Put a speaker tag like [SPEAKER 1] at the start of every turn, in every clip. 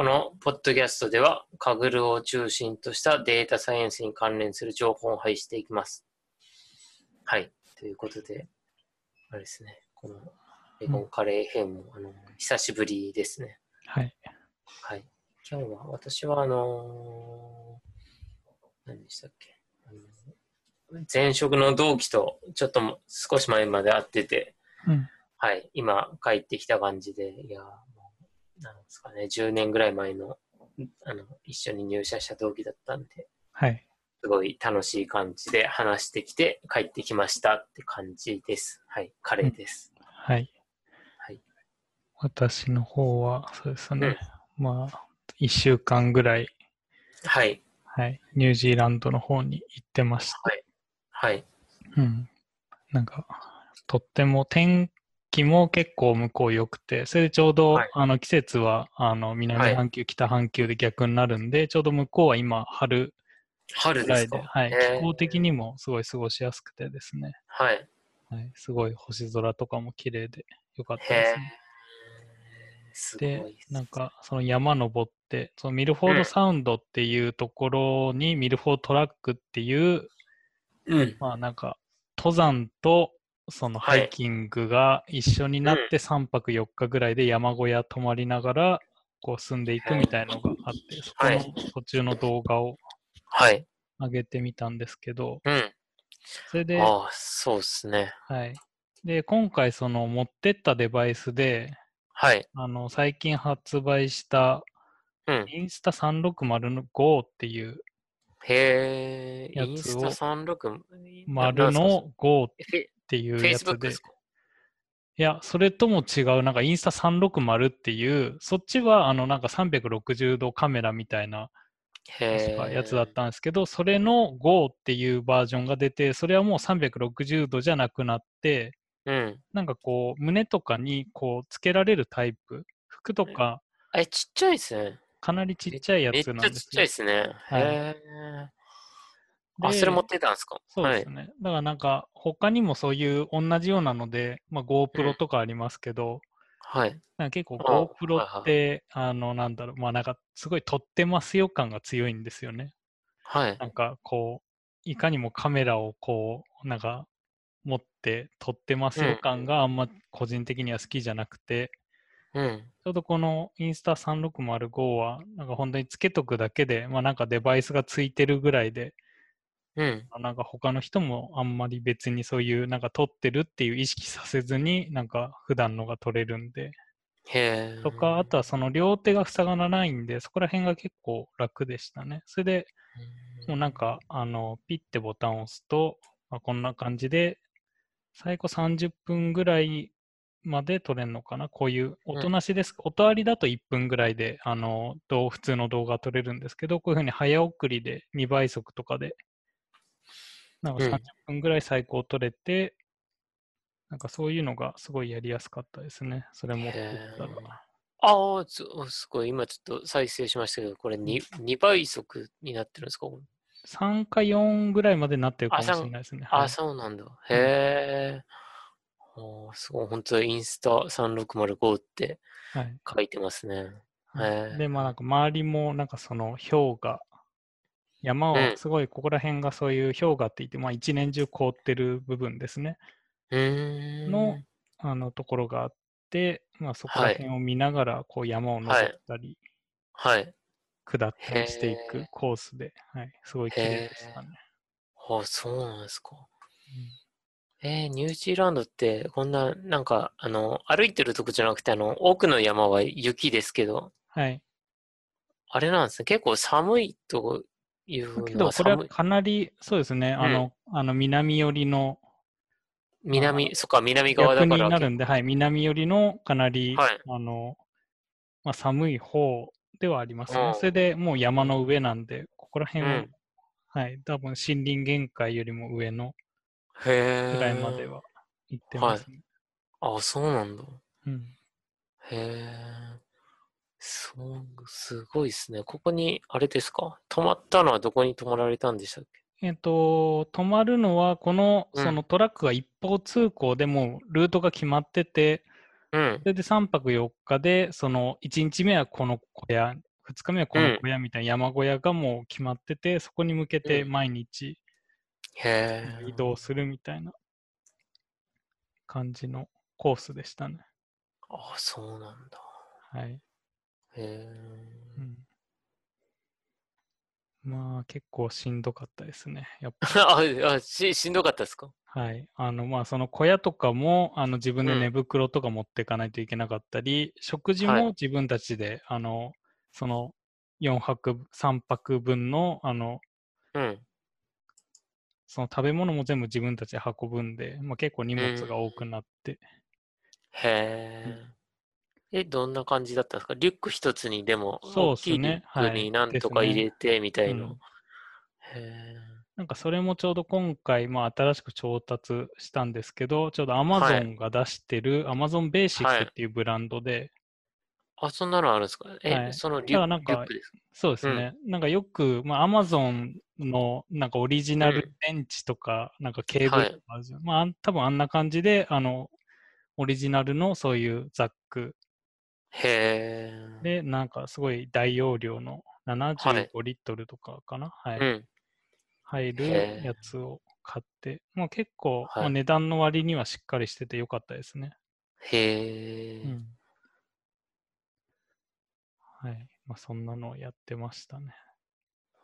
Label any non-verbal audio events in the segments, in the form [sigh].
[SPEAKER 1] このポッドキャストでは、カグルを中心としたデータサイエンスに関連する情報を配していきます。はい。ということで、あれですね、このベーコンカレー編も、あの久しぶりですね。
[SPEAKER 2] はい。
[SPEAKER 1] はい。今日は、私は、あのー何でしたっけ？前職の同期と、ちょっとも少し前まで会ってて、
[SPEAKER 2] うん。
[SPEAKER 1] はい、今帰ってきた感じで、いや、なんですかね、10年ぐらい前の、あの、一緒に入社した同期だったんで、
[SPEAKER 2] はい。
[SPEAKER 1] すごい楽しい感じで話してきて帰ってきましたって感じです。はい、カレーです。
[SPEAKER 2] はい。
[SPEAKER 1] はい。
[SPEAKER 2] 私の方は、そうですね。まあ、1週間ぐらい、
[SPEAKER 1] はい、
[SPEAKER 2] はい。ニュージーランドの方に行ってました。
[SPEAKER 1] はい、
[SPEAKER 2] うん。なんか、とっても天気も結構向こう良くて、それでちょうど、
[SPEAKER 1] はい
[SPEAKER 2] あの季節はあの南半球、北半球で逆になるんで、ちょうど向こうは今春
[SPEAKER 1] 春ですか？
[SPEAKER 2] ぐらいで、はい、気候的にもすごい過ごしやすくてですね、
[SPEAKER 1] はい。
[SPEAKER 2] はい、すごい星空とかも綺麗で良かったですね。。
[SPEAKER 1] すごい
[SPEAKER 2] で、なんかその山登って、そのミルフォードサウンドっていうところにミルフォードトラックっていう、
[SPEAKER 1] うん。
[SPEAKER 2] まあなんか登山とそのハ
[SPEAKER 1] はい
[SPEAKER 2] イキングが一緒になって3泊4日ぐらいで山小屋泊まりながらこう進んでいくみたいのがあって、そこの
[SPEAKER 1] はい
[SPEAKER 2] 途中の動画を
[SPEAKER 1] はい。
[SPEAKER 2] 上げてみたんですけど、
[SPEAKER 1] うん。
[SPEAKER 2] それで、
[SPEAKER 1] ああ、そうですね。
[SPEAKER 2] はい。で、今回その持ってったデバイスで、
[SPEAKER 1] はい。
[SPEAKER 2] あの最近発売した
[SPEAKER 1] うん。
[SPEAKER 2] インスタ360の GO っていう
[SPEAKER 1] へえ、インスタ36。
[SPEAKER 2] 丸の GO っ
[SPEAKER 1] フェ
[SPEAKER 2] ていうやつで、いや、それとも違う、なんかインスタ360っていう、そっちはあのなんか360度カメラみたいな。やつだったんですけど、それの GO っていうバージョンが出て、それはもう360度じゃなくなって、
[SPEAKER 1] うん。
[SPEAKER 2] なんかこう、胸とかにこう、つけられるタイプ、服とか、
[SPEAKER 1] え、ちっちゃいですね。
[SPEAKER 2] かなりちっちゃいや
[SPEAKER 1] めっち
[SPEAKER 2] つなんですよ
[SPEAKER 1] ゃちっちゃいで。すね。
[SPEAKER 2] はい。
[SPEAKER 1] あ、
[SPEAKER 2] で
[SPEAKER 1] それ持ってたんですか？はい
[SPEAKER 2] そうです。ね。だからなんか、他にもそういう同じようなので、まあ、
[SPEAKER 1] う
[SPEAKER 2] GoPro
[SPEAKER 1] ん
[SPEAKER 2] とかありますけど、
[SPEAKER 1] はい。
[SPEAKER 2] なんか結構
[SPEAKER 1] あはい
[SPEAKER 2] GoPro
[SPEAKER 1] はい
[SPEAKER 2] って、あの、なんだろう、まあなんか、すごい撮ってますよ感が強いんですよね。
[SPEAKER 1] はい。
[SPEAKER 2] なんかこう、いかにもカメラをこう、なんか、持って撮ってますよ感があんま個人的には好きじゃなくて、
[SPEAKER 1] うん。
[SPEAKER 2] ちょうどこのインスタ3605は、なんか本当につけとくだけで、まあなんかデバイスがついてるぐらいで、
[SPEAKER 1] うん。
[SPEAKER 2] なんか他の人もあんまり別にそういうなんか撮ってるっていう意識させずに、なんか普段のが撮れるんで。とか、あとはその両手が塞がらないんで、そこら辺が結構楽でしたね。それでもうなんか、あの、ピッてボタンを押すと、まあ、こんな感じで、最後30分ぐらいまで撮れるのかなこういう音なしです。音ありだと1分ぐらいで、あの、普通の動画撮れるんですけど、こういうふうに早送りで2倍速とかで、なんか
[SPEAKER 1] うん
[SPEAKER 2] 30分ぐらい最高撮れて、なんかそういうのがすごいやりやすかったですね。それ持ってったら。
[SPEAKER 1] ああ、すすごい。今ちょっと再生しましたけど、これ 2, 2倍速になってるんですか
[SPEAKER 2] ？3か4ぐらいまでなってるかもしれないですね。
[SPEAKER 1] あ、
[SPEAKER 2] はい
[SPEAKER 1] そうなんだ。へえ。あーすごい。本当にインスタ3605って
[SPEAKER 2] はい
[SPEAKER 1] 書いてますね。
[SPEAKER 2] はいで、まあなんか周りもなんかその氷河、山
[SPEAKER 1] うん
[SPEAKER 2] はすごいここら辺がそういう氷河って言って、まあ一年中凍ってる部分ですね。のあのところがあって、まあそこら
[SPEAKER 1] はい
[SPEAKER 2] 辺を見ながらこう山を登ったり、
[SPEAKER 1] はい。
[SPEAKER 2] 下ったりしてい
[SPEAKER 1] へ
[SPEAKER 2] く
[SPEAKER 1] ー
[SPEAKER 2] コースで、はい、すごい綺麗でしたね。
[SPEAKER 1] あ、そうなんですか。えー、ニュージーランドって、こんな、なんか、あの、歩いてるとこじゃなくて、あの、奥の山は雪ですけど、
[SPEAKER 2] はい。
[SPEAKER 1] あれなんですね。結構寒いという
[SPEAKER 2] けどこれはいかなり、そうですね、あの、あの南寄りの
[SPEAKER 1] 南、そっか、南側だ
[SPEAKER 2] 逆
[SPEAKER 1] から。
[SPEAKER 2] になるんで、はい、南寄りのかなり、
[SPEAKER 1] はい
[SPEAKER 2] あの、まあ、寒い方ではあります
[SPEAKER 1] うん。
[SPEAKER 2] ねそれでもう山の上なんで、ここら辺は、
[SPEAKER 1] うん
[SPEAKER 2] はい、多分森林限界よりも上の。ぐらいまでは行ってますね。
[SPEAKER 1] あ、そうなんだ。
[SPEAKER 2] うん、
[SPEAKER 1] へえ。そう、すごいですね。ここに、あれですか？泊まったのはどこに泊まられたんでしたっけ？
[SPEAKER 2] えっ、と、止まるのは、この、
[SPEAKER 1] うん
[SPEAKER 2] そのトラックが一方通行でもうルートが決まってて、
[SPEAKER 1] うん
[SPEAKER 2] そ。れで3泊4日で、その1日目はこの小屋2日目はこの小屋みたいな山小屋がもう決まってて、そこに向けて
[SPEAKER 1] うん
[SPEAKER 2] 毎日。移動するみたいな感じのコースでしたね。
[SPEAKER 1] あ、そうなんだ。
[SPEAKER 2] はい。
[SPEAKER 1] へえ。
[SPEAKER 2] うん、まあ結構しんどかったですね。やっぱ [laughs]
[SPEAKER 1] ああし、しんどかったですか？
[SPEAKER 2] はい。あの、まあ、その小屋とかも、あの、自分で
[SPEAKER 1] うん
[SPEAKER 2] 寝袋とか持っていかないといけなかったり、食事
[SPEAKER 1] はい
[SPEAKER 2] も自分たちで、あの、その4泊、3泊分の、あの、
[SPEAKER 1] うん。
[SPEAKER 2] その食べ物も全部自分たちで運ぶんで、まあ、結構荷物が多くなって、
[SPEAKER 1] へえ。え、どんな感じだったんですか？リュック一つにでも、
[SPEAKER 2] そうっす
[SPEAKER 1] 大きいリュッ
[SPEAKER 2] ねはい。
[SPEAKER 1] クになんとか入れてみたいの。
[SPEAKER 2] うん。
[SPEAKER 1] へえ。
[SPEAKER 2] なんかそれもちょうど今回、まあ、新しく調達したんですけど、ちょうど Amazon が出してる Amazon Basics っていうブランドで、
[SPEAKER 1] あ、そんなのあるんですか？え、
[SPEAKER 2] はい。
[SPEAKER 1] そのリュックですか？
[SPEAKER 2] そうですね。なんかよく、まあ、アマゾンのなんかオリジナ
[SPEAKER 1] う
[SPEAKER 2] ル電池とか、なんかケーブ
[SPEAKER 1] はい。
[SPEAKER 2] ルとかあるじゃん、まあ多分あんな感じで、あの、オリジナルのそういうザック
[SPEAKER 1] へえ。
[SPEAKER 2] で、なんかすごい大容量の75リットルとかかな、はい、
[SPEAKER 1] うん。
[SPEAKER 2] 入
[SPEAKER 1] へ
[SPEAKER 2] る
[SPEAKER 1] ー
[SPEAKER 2] やつを買って、まあ、結構、
[SPEAKER 1] はい
[SPEAKER 2] まあ、値段の割にはしっかりしててよかったですね。
[SPEAKER 1] へえ。
[SPEAKER 2] うん。はい。まあ、そんなのをやってましたね。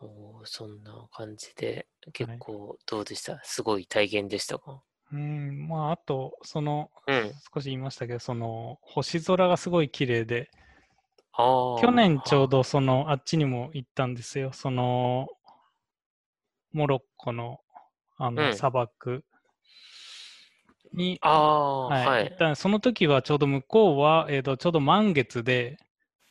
[SPEAKER 1] おーそんな感じで、結構どうでした？すごい体験でしたか？
[SPEAKER 2] うん、まあ、あと、その、
[SPEAKER 1] うん。
[SPEAKER 2] 少し言いましたけど、その、星空がすごい綺麗で。去年ちょうどその、あっちにも行ったんですよ。その、モロッコの、あの、
[SPEAKER 1] うん
[SPEAKER 2] 砂漠に、
[SPEAKER 1] ああ、
[SPEAKER 2] はい、
[SPEAKER 1] はい。
[SPEAKER 2] たその時はちょうど向こうは、えー、とちょうど満月で、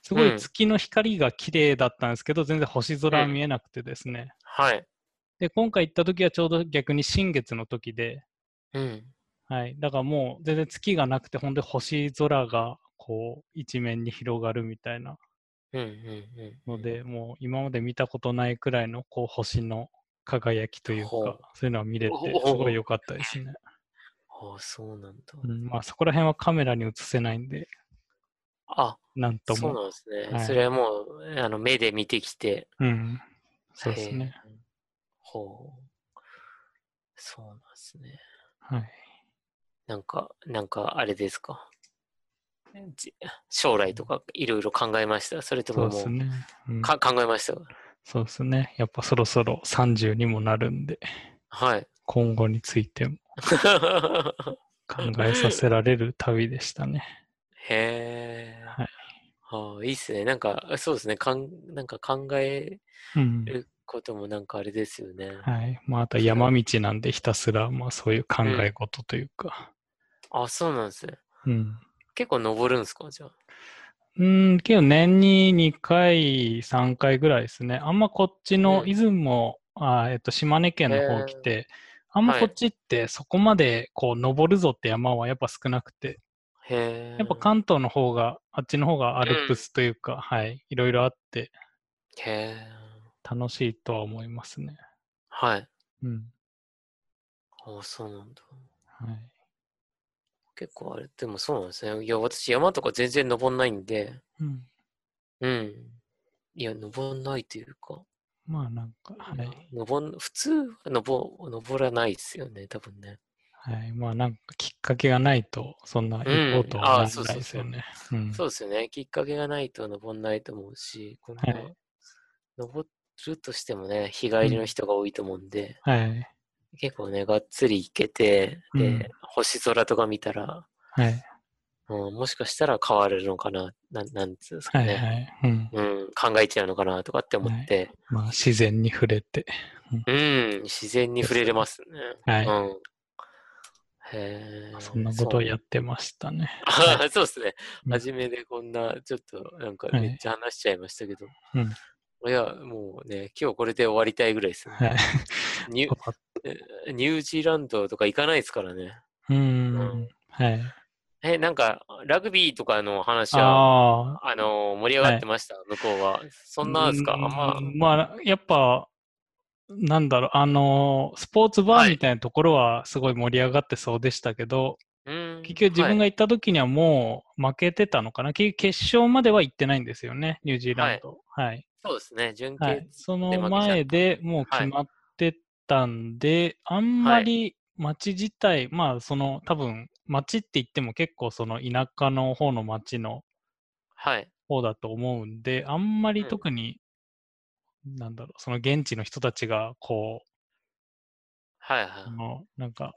[SPEAKER 2] すご
[SPEAKER 1] うん
[SPEAKER 2] い月の光が綺麗だったんですけど、全然星空は見えなくてですね。
[SPEAKER 1] はい。
[SPEAKER 2] で、今回行った時はちょうど逆に新月の時で、
[SPEAKER 1] うん。
[SPEAKER 2] はい。だからもう全然月がなくて、ほんで星空がこう一面に広がるみたいな
[SPEAKER 1] うんうんうん。
[SPEAKER 2] ので、もう今まで見たことないくらいのこう星の輝きというかそういうのは見れてすごい良かったですね。[laughs]
[SPEAKER 1] ああ、そうなんだ。
[SPEAKER 2] うん、まあそこら辺はカメラに映せないんで、
[SPEAKER 1] あ、
[SPEAKER 2] なんと
[SPEAKER 1] そう
[SPEAKER 2] も。
[SPEAKER 1] なんですね。
[SPEAKER 2] はい
[SPEAKER 1] それはもう、あの、目で見てきて。
[SPEAKER 2] うん。そうですね。
[SPEAKER 1] ほう。そうなんですね。
[SPEAKER 2] はい。
[SPEAKER 1] なんか、なんか、あれですか？じ将来とかいろいろ考えました？それとももう、
[SPEAKER 2] ね。うん、
[SPEAKER 1] か考えました？
[SPEAKER 2] そうですね。やっぱそろそろ30にもなるんで、
[SPEAKER 1] はい。
[SPEAKER 2] 今後についても [laughs] 考えさせられる旅でしたね。
[SPEAKER 1] へえ。
[SPEAKER 2] はい。
[SPEAKER 1] ああ、いいっすね。なんか、そうですね。かん、なんか考え
[SPEAKER 2] うん。
[SPEAKER 1] ることもなんかあれですよね。
[SPEAKER 2] はい。まあ、あと山道なんでひたすら、まあそういう考え事というか。
[SPEAKER 1] あ、そうなんですね。
[SPEAKER 2] うん。
[SPEAKER 1] 結構登るんですか？じゃあ。
[SPEAKER 2] うん、けど年に2回、3回ぐらいですね。あんまこっちの
[SPEAKER 1] うん
[SPEAKER 2] 出雲、あえっと、島根県の方来て、あんま
[SPEAKER 1] はい
[SPEAKER 2] こっちってそこまでこう登るぞって山はやっぱ少なくて、
[SPEAKER 1] へえ。
[SPEAKER 2] やっぱ関東の方が、あっちの方がアルプスというか、はい、いろいろあって
[SPEAKER 1] へえ。
[SPEAKER 2] 楽しいとは思いますね。
[SPEAKER 1] はい。
[SPEAKER 2] うん。
[SPEAKER 1] あ、そうなんだ。
[SPEAKER 2] はい。
[SPEAKER 1] 結構あれ、でもそうなんですね。いや、私山とか全然登んないんで、
[SPEAKER 2] うん。
[SPEAKER 1] うん。いや、登んないというか、
[SPEAKER 2] まあなんか、はい。
[SPEAKER 1] 登ん、普通は登、登らないですよね、多分ね。
[SPEAKER 2] はい。まあなんかきっかけがないと、そんな行こうと
[SPEAKER 1] うん
[SPEAKER 2] はならない
[SPEAKER 1] あそうそう
[SPEAKER 2] ですよね。うん。
[SPEAKER 1] そうですよね。きっかけがないと登んないと思うし、こんな、
[SPEAKER 2] はい
[SPEAKER 1] 登るとしてもね、日帰りの人が多いと思うんで、
[SPEAKER 2] はい。
[SPEAKER 1] 結構ね、がっつり行けて、で、
[SPEAKER 2] うん
[SPEAKER 1] 星空とか見たら、
[SPEAKER 2] はい。
[SPEAKER 1] うん、もしかしたら変われるのかな、なんなんつうんですか
[SPEAKER 2] はい。
[SPEAKER 1] ね、
[SPEAKER 2] はい。うん。
[SPEAKER 1] うん、考えちゃうのかなとかって思って、
[SPEAKER 2] まあ自然に触れて。
[SPEAKER 1] うん、自然に触れれますね。
[SPEAKER 2] はい
[SPEAKER 1] うん。へえ。
[SPEAKER 2] そんなことをや
[SPEAKER 1] っ
[SPEAKER 2] ってましたね。
[SPEAKER 1] あそう [laughs] ですね。
[SPEAKER 2] うん
[SPEAKER 1] 初めでこんな、ちょっと、なんか
[SPEAKER 2] はい
[SPEAKER 1] めっちゃ話しちゃいましたけど。
[SPEAKER 2] うん
[SPEAKER 1] いや、もうね、今日これで終わりたいぐらいですね。
[SPEAKER 2] はい。[laughs]
[SPEAKER 1] ニュえニュージーランドとか行かないですからね。
[SPEAKER 2] うー
[SPEAKER 1] うん
[SPEAKER 2] ん。はい。
[SPEAKER 1] え、なんか、ラグビーとかの話は、
[SPEAKER 2] ああ。
[SPEAKER 1] あの、盛り上がってました、向こうは。そんなんですか？あんま
[SPEAKER 2] う、んまあ、やっぱ、なんだろう、あの、スポーツバーみたいなところはすごい盛り上がってそうでしたけど、
[SPEAKER 1] うん。
[SPEAKER 2] 結局自分が行った時にはもう負けてたのかな、結局決勝までは行ってないんですよね、ニュージーランド。はい。
[SPEAKER 1] そうですね、準決、
[SPEAKER 2] はい、その前でもう決まってたんで、あんまり街自体、まあその多分街って言っても結構その田舎の方の街の
[SPEAKER 1] はい。
[SPEAKER 2] 方だと思うんで、あんまり特に、なんだろう、その現地の人たちがこう、
[SPEAKER 1] はいはい。
[SPEAKER 2] あのなんか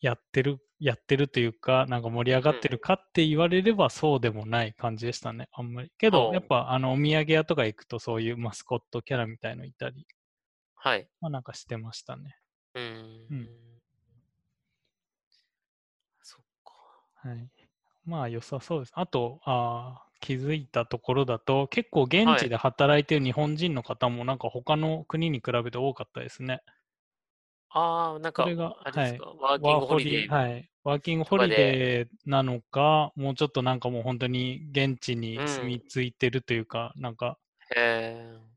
[SPEAKER 2] やってる、やってるというか、なんか盛り上がってるかって言われればそうでもない感じでしたね、あんまり。けど、やっぱあのお土産屋とか行くとそういうマスコットキャラみたいのいたり、
[SPEAKER 1] はい。
[SPEAKER 2] まあなんかしてましたね。
[SPEAKER 1] うーん。
[SPEAKER 2] うん
[SPEAKER 1] そっか。
[SPEAKER 2] はい。まあ良さそうです。あと、あー気づいたところだと、結構現
[SPEAKER 1] はい
[SPEAKER 2] 地で働いてる日本人の方もなんか他の国に比べて多かったですね。
[SPEAKER 1] ああ、なんか、
[SPEAKER 2] それが
[SPEAKER 1] あれですか、ワーキングホリデー。
[SPEAKER 2] はい。ワーキングホリデーなのか、もうちょっとなんかもう本当に現地に住み着いてるというか、なんか
[SPEAKER 1] へ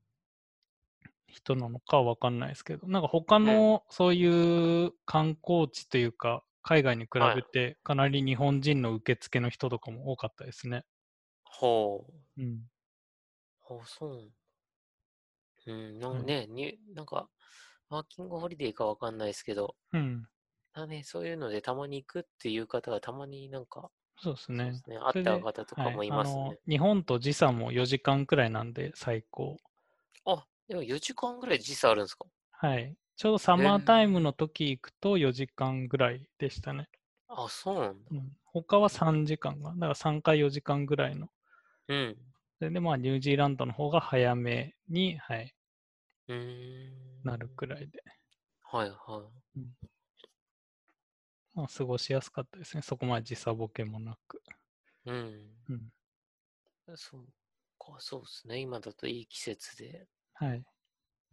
[SPEAKER 2] 人なのかわかんないですけど、なんか他のそういう観光地というか、海外に比べてかなり日本人の受付の人とかも多かったですね。
[SPEAKER 1] ほう。
[SPEAKER 2] うん。
[SPEAKER 1] ほう、そう。うん、な
[SPEAKER 2] うん
[SPEAKER 1] んね、に、なんか、ワーキングホリデーかわかんないですけど、
[SPEAKER 2] うん。
[SPEAKER 1] だね、そういうのでたまに行くっていう方がたまになんか、
[SPEAKER 2] そうですね
[SPEAKER 1] す。ね、会った方とかもいます
[SPEAKER 2] はい。日本と時差も4時間くらいなんで最高。
[SPEAKER 1] あ、でも4時間ぐらい時差あるんですか？
[SPEAKER 2] はい。ちょうどサマータイムの時行くと4時間ぐらいでしたね。
[SPEAKER 1] あ、そうなんだ。
[SPEAKER 2] うん、他は3時間が、だから3回4時間ぐらいの。
[SPEAKER 1] うん。
[SPEAKER 2] それでまあニュージーランドの方が早めに、はい、
[SPEAKER 1] うーん。
[SPEAKER 2] なるくらいで。
[SPEAKER 1] はいは
[SPEAKER 2] まあ過ごしやすかったですね。そこまで時差ボケもなく。
[SPEAKER 1] い。うん。
[SPEAKER 2] うん。
[SPEAKER 1] そうか、そうですね。今だといい季節で。
[SPEAKER 2] はい。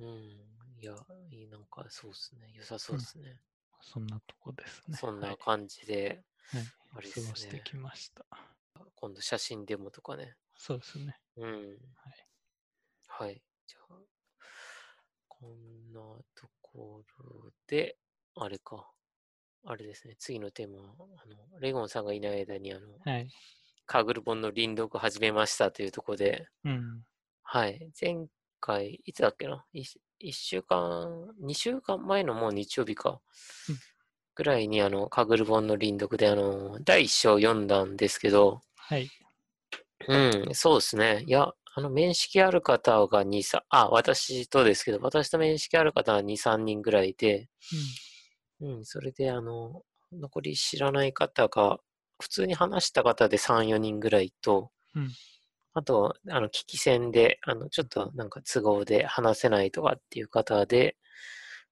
[SPEAKER 1] うん。いや、いい、なんかそうですね。良さそうですね。
[SPEAKER 2] そんなとこですね。
[SPEAKER 1] そん
[SPEAKER 2] は
[SPEAKER 1] ない感じで、
[SPEAKER 2] はい
[SPEAKER 1] あれですね
[SPEAKER 2] 過ごしてきました。
[SPEAKER 1] 今度写真デモとかね。
[SPEAKER 2] そうですね。
[SPEAKER 1] うん。はい。じゃあ、こんなところで、あれか。あれですね。次のテーマは、あの、レゴンさんがいない間に、あの、
[SPEAKER 2] はい。
[SPEAKER 1] カグル本の輪読始めましたというところで、
[SPEAKER 2] うん。
[SPEAKER 1] はい。前回、いつだっけな？1, 週間、2週間前のもう日曜日か
[SPEAKER 2] うん。
[SPEAKER 1] ぐらいに、あの、カグル本の輪読で、あの、第1章読んだんですけど、
[SPEAKER 2] はい。
[SPEAKER 1] うん、そうですね。いや、あの、面識ある方が2、3、あ、私とですけど、私と面識ある方は2、3人ぐらいで、うん、それで、あの、残り知らない方が、普通に話した方で3、4人ぐらいと、
[SPEAKER 2] うん
[SPEAKER 1] あと、あの、聞き戦で、あの、ちょっとなんか都合で話せないとかっていう方で、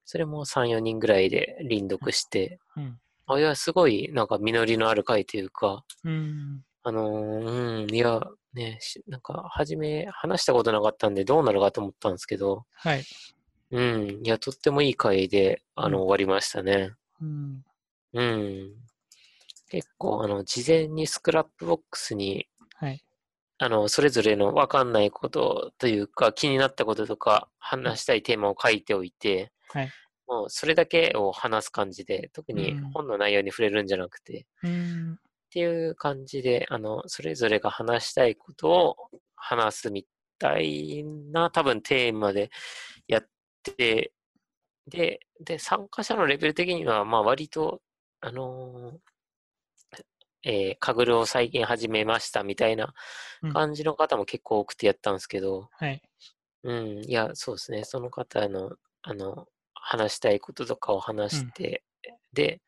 [SPEAKER 1] それも3、4人ぐらいで輪読して、
[SPEAKER 2] うん。
[SPEAKER 1] あ、いや、すごい、なんか実りのある回というか、
[SPEAKER 2] うん。
[SPEAKER 1] あのーうん、いや、ね、しなんか、初め話したことなかったんで、どうなるかと思ったんですけど、
[SPEAKER 2] はい。
[SPEAKER 1] うん、いや、とってもいい回で、あの、
[SPEAKER 2] うん
[SPEAKER 1] 終わりましたね。
[SPEAKER 2] うん。
[SPEAKER 1] うん。結構、あの、事前にスクラップボックスに、
[SPEAKER 2] はい。
[SPEAKER 1] あの、それぞれのわかんないことというか、気になったこととか、話したいテーマを書いておいて、
[SPEAKER 2] はい。
[SPEAKER 1] もう、それだけを話す感じで、特に
[SPEAKER 2] うん
[SPEAKER 1] 本の内容に触れるんじゃなくて、
[SPEAKER 2] うん。
[SPEAKER 1] っていう感じで、あの、それぞれが話したいことを話すみたいな、多分テーマでやって、で、で、参加者のレベル的には、まあ割と、あのーえー、カグルを再現始めましたみたいな
[SPEAKER 2] うん
[SPEAKER 1] 感じの方も結構多くてやったんですけど、
[SPEAKER 2] はい。
[SPEAKER 1] うん、いや、そうですね。その方の、あの、話したいこととかを話して、で、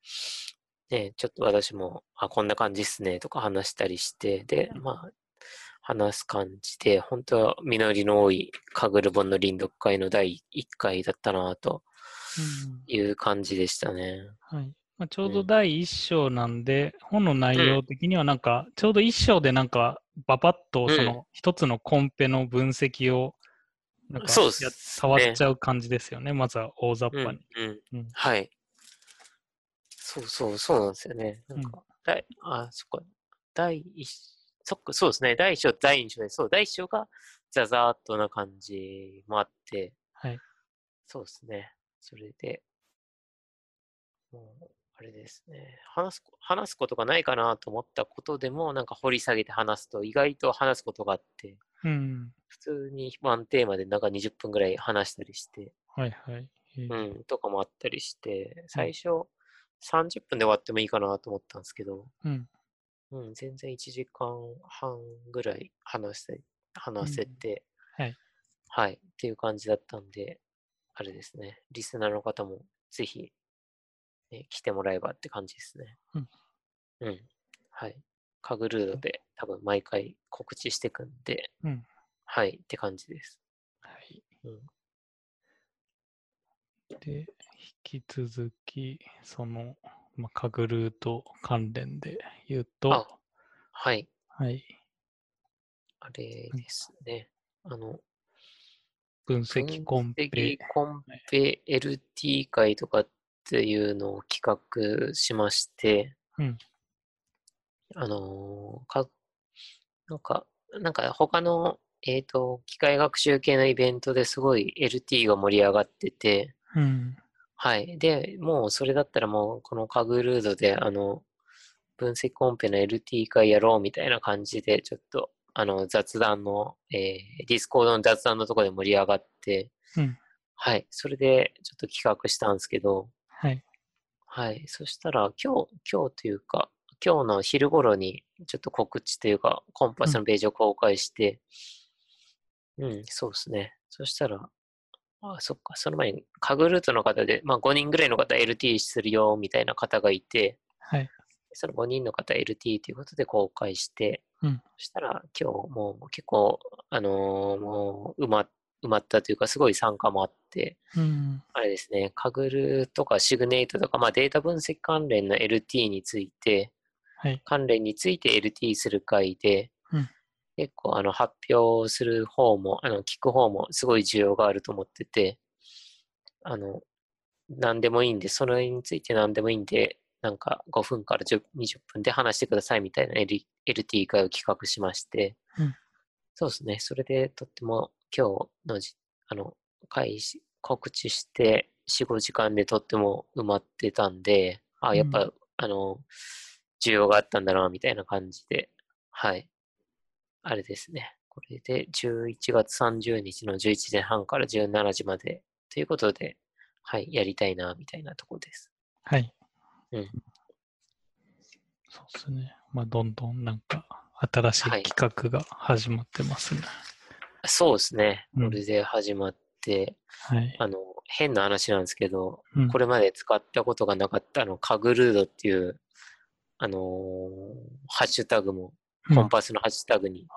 [SPEAKER 1] ね、ちょっと私も、あ、こんな感じっすね、とか話したりして、で、
[SPEAKER 2] うん
[SPEAKER 1] まあ、話す感じで、本当は実りの多いカグル本の臨読会の第1回だったな、と
[SPEAKER 2] うん。
[SPEAKER 1] いう感じでしたね。
[SPEAKER 2] はい。まあ、ちょうど
[SPEAKER 1] うん
[SPEAKER 2] 第一章なんで、本の内容的にはなんか、ちょうど一章でなんか、ババッとその一つのコンペの分析を、なんか触っちゃう感じですよね。まずは大雑
[SPEAKER 1] うん、
[SPEAKER 2] 把に。
[SPEAKER 1] うん、
[SPEAKER 2] うん
[SPEAKER 1] はい。そうそう、そうなんですよね。なんか、第、あ、そっか、第一、そっか、そうですね。第一章と第二章で、そう、第一章がザザーっとな感じもあって、
[SPEAKER 2] はい。
[SPEAKER 1] そうですね。それで、もあれですね。話すこ、話すことがないかなと思ったことでも、なんか掘り下げて話すと、意外と話すことがあって、
[SPEAKER 2] うん。
[SPEAKER 1] 普通にワンテーマでなんか20分ぐらい話したりして、
[SPEAKER 2] はいはい。えー
[SPEAKER 1] うん、とかもあったりして、最初30分で終わってもいいかなと思ったんですけど、
[SPEAKER 2] うん。
[SPEAKER 1] うん、全然1時間半ぐらい話せ、話せて、
[SPEAKER 2] はい。
[SPEAKER 1] はい、っていう感じだったんで、あれですね、リスナーの方もぜひ、ね、来てもらえばって感じですね。
[SPEAKER 2] うん。
[SPEAKER 1] うん。はい。カグルードで多分毎回告知していくんで、
[SPEAKER 2] うん。
[SPEAKER 1] はい、って感じです。
[SPEAKER 2] はい。
[SPEAKER 1] うん。
[SPEAKER 2] で、引き続き、その、まあ、カグルート関連で言うと、
[SPEAKER 1] あ、はい。
[SPEAKER 2] はい。
[SPEAKER 1] あれですね。あの、
[SPEAKER 2] 分析コンペ
[SPEAKER 1] 分析。コンペ LT 会とかっていうのを企画しまして、
[SPEAKER 2] うん。
[SPEAKER 1] あのーか、なんか、なんか他の、えっと、機械学習系のイベントですごい LT が盛り上がってて、
[SPEAKER 2] うん。
[SPEAKER 1] はい。で、もうそれだったらもうこのカグルードで、あの、分析コンペの LT 会やろうみたいな感じで、ちょっと、あの、雑談の、えー、ディスコードの雑談のところで盛り上がって、
[SPEAKER 2] うん。
[SPEAKER 1] はい。それでちょっと企画したんですけど、
[SPEAKER 2] はい。
[SPEAKER 1] はい。そしたら、今日、今日というか、今日の昼頃にちょっと告知というか、コンパスのページを公開して、うん、そうですね。そしたら、あ、そっか、その前に、カグルートの方で、まあ5人ぐらいの方 LT するよ、みたいな方がいて、
[SPEAKER 2] はい。
[SPEAKER 1] その5人の方 LT ということで公開して、
[SPEAKER 2] うん。
[SPEAKER 1] そしたら今日もう結構、あのーもう埋ま、埋まったというか、すごい参加もあって、
[SPEAKER 2] うん。
[SPEAKER 1] あれですね、カグルとかシグネイトとか、まあ、データ分析関連の LT について、
[SPEAKER 2] はい。
[SPEAKER 1] 関連について LT する回で、
[SPEAKER 2] うん
[SPEAKER 1] 結構あの発表する方も、あの聞く方もすごい需要があると思ってて、あの、何でもいいんで、それについて何でもいいんで、なんか5分から10 20分で話してくださいみたいな LT 会を企画しまして、
[SPEAKER 2] うん。
[SPEAKER 1] そうですね、それでとっても今日のじあの会し告知して4、5時間でとっても埋まってたんで、あ、やっぱ、
[SPEAKER 2] う
[SPEAKER 1] あの、需要があったんだな、みたいな感じで、はい。あれですね。これで11月30日の11時半から17時までということで、はい、やりたいな、みたいなとこです。
[SPEAKER 2] はい。
[SPEAKER 1] うん。
[SPEAKER 2] そうですね。まあ、どんどんなんか、新しい
[SPEAKER 1] はい
[SPEAKER 2] 企画が始まってますね。
[SPEAKER 1] そうですね。
[SPEAKER 2] うん
[SPEAKER 1] これで始まって、
[SPEAKER 2] はい。
[SPEAKER 1] あの、変な話なんですけど、
[SPEAKER 2] うん
[SPEAKER 1] これまで使ったことがなかったあの、カグルードっていう、あのーハッシュタグも、
[SPEAKER 2] うん
[SPEAKER 1] コンパスのハッシュタグに、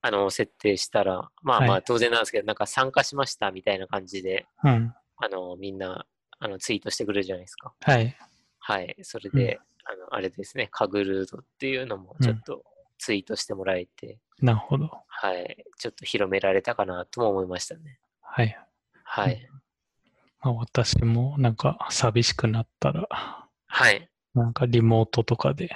[SPEAKER 1] あの、設定したら、まあまあ
[SPEAKER 2] はい
[SPEAKER 1] 当然なんですけど、なんか参加しましたみたいな感じで、
[SPEAKER 2] うん。
[SPEAKER 1] あの、みんな、あの、ツイートしてくれるじゃないですか。
[SPEAKER 2] はい。
[SPEAKER 1] はい。それで、あの、あれですね、カグルードっていうのもちょっとツイートしてもらえて、
[SPEAKER 2] なるほど。
[SPEAKER 1] はい。ちょっと広められたかなとも思いましたね。
[SPEAKER 2] はい。
[SPEAKER 1] はい。
[SPEAKER 2] まあ、私もなんか寂しくなったら、
[SPEAKER 1] はい。
[SPEAKER 2] なんかリモートとかで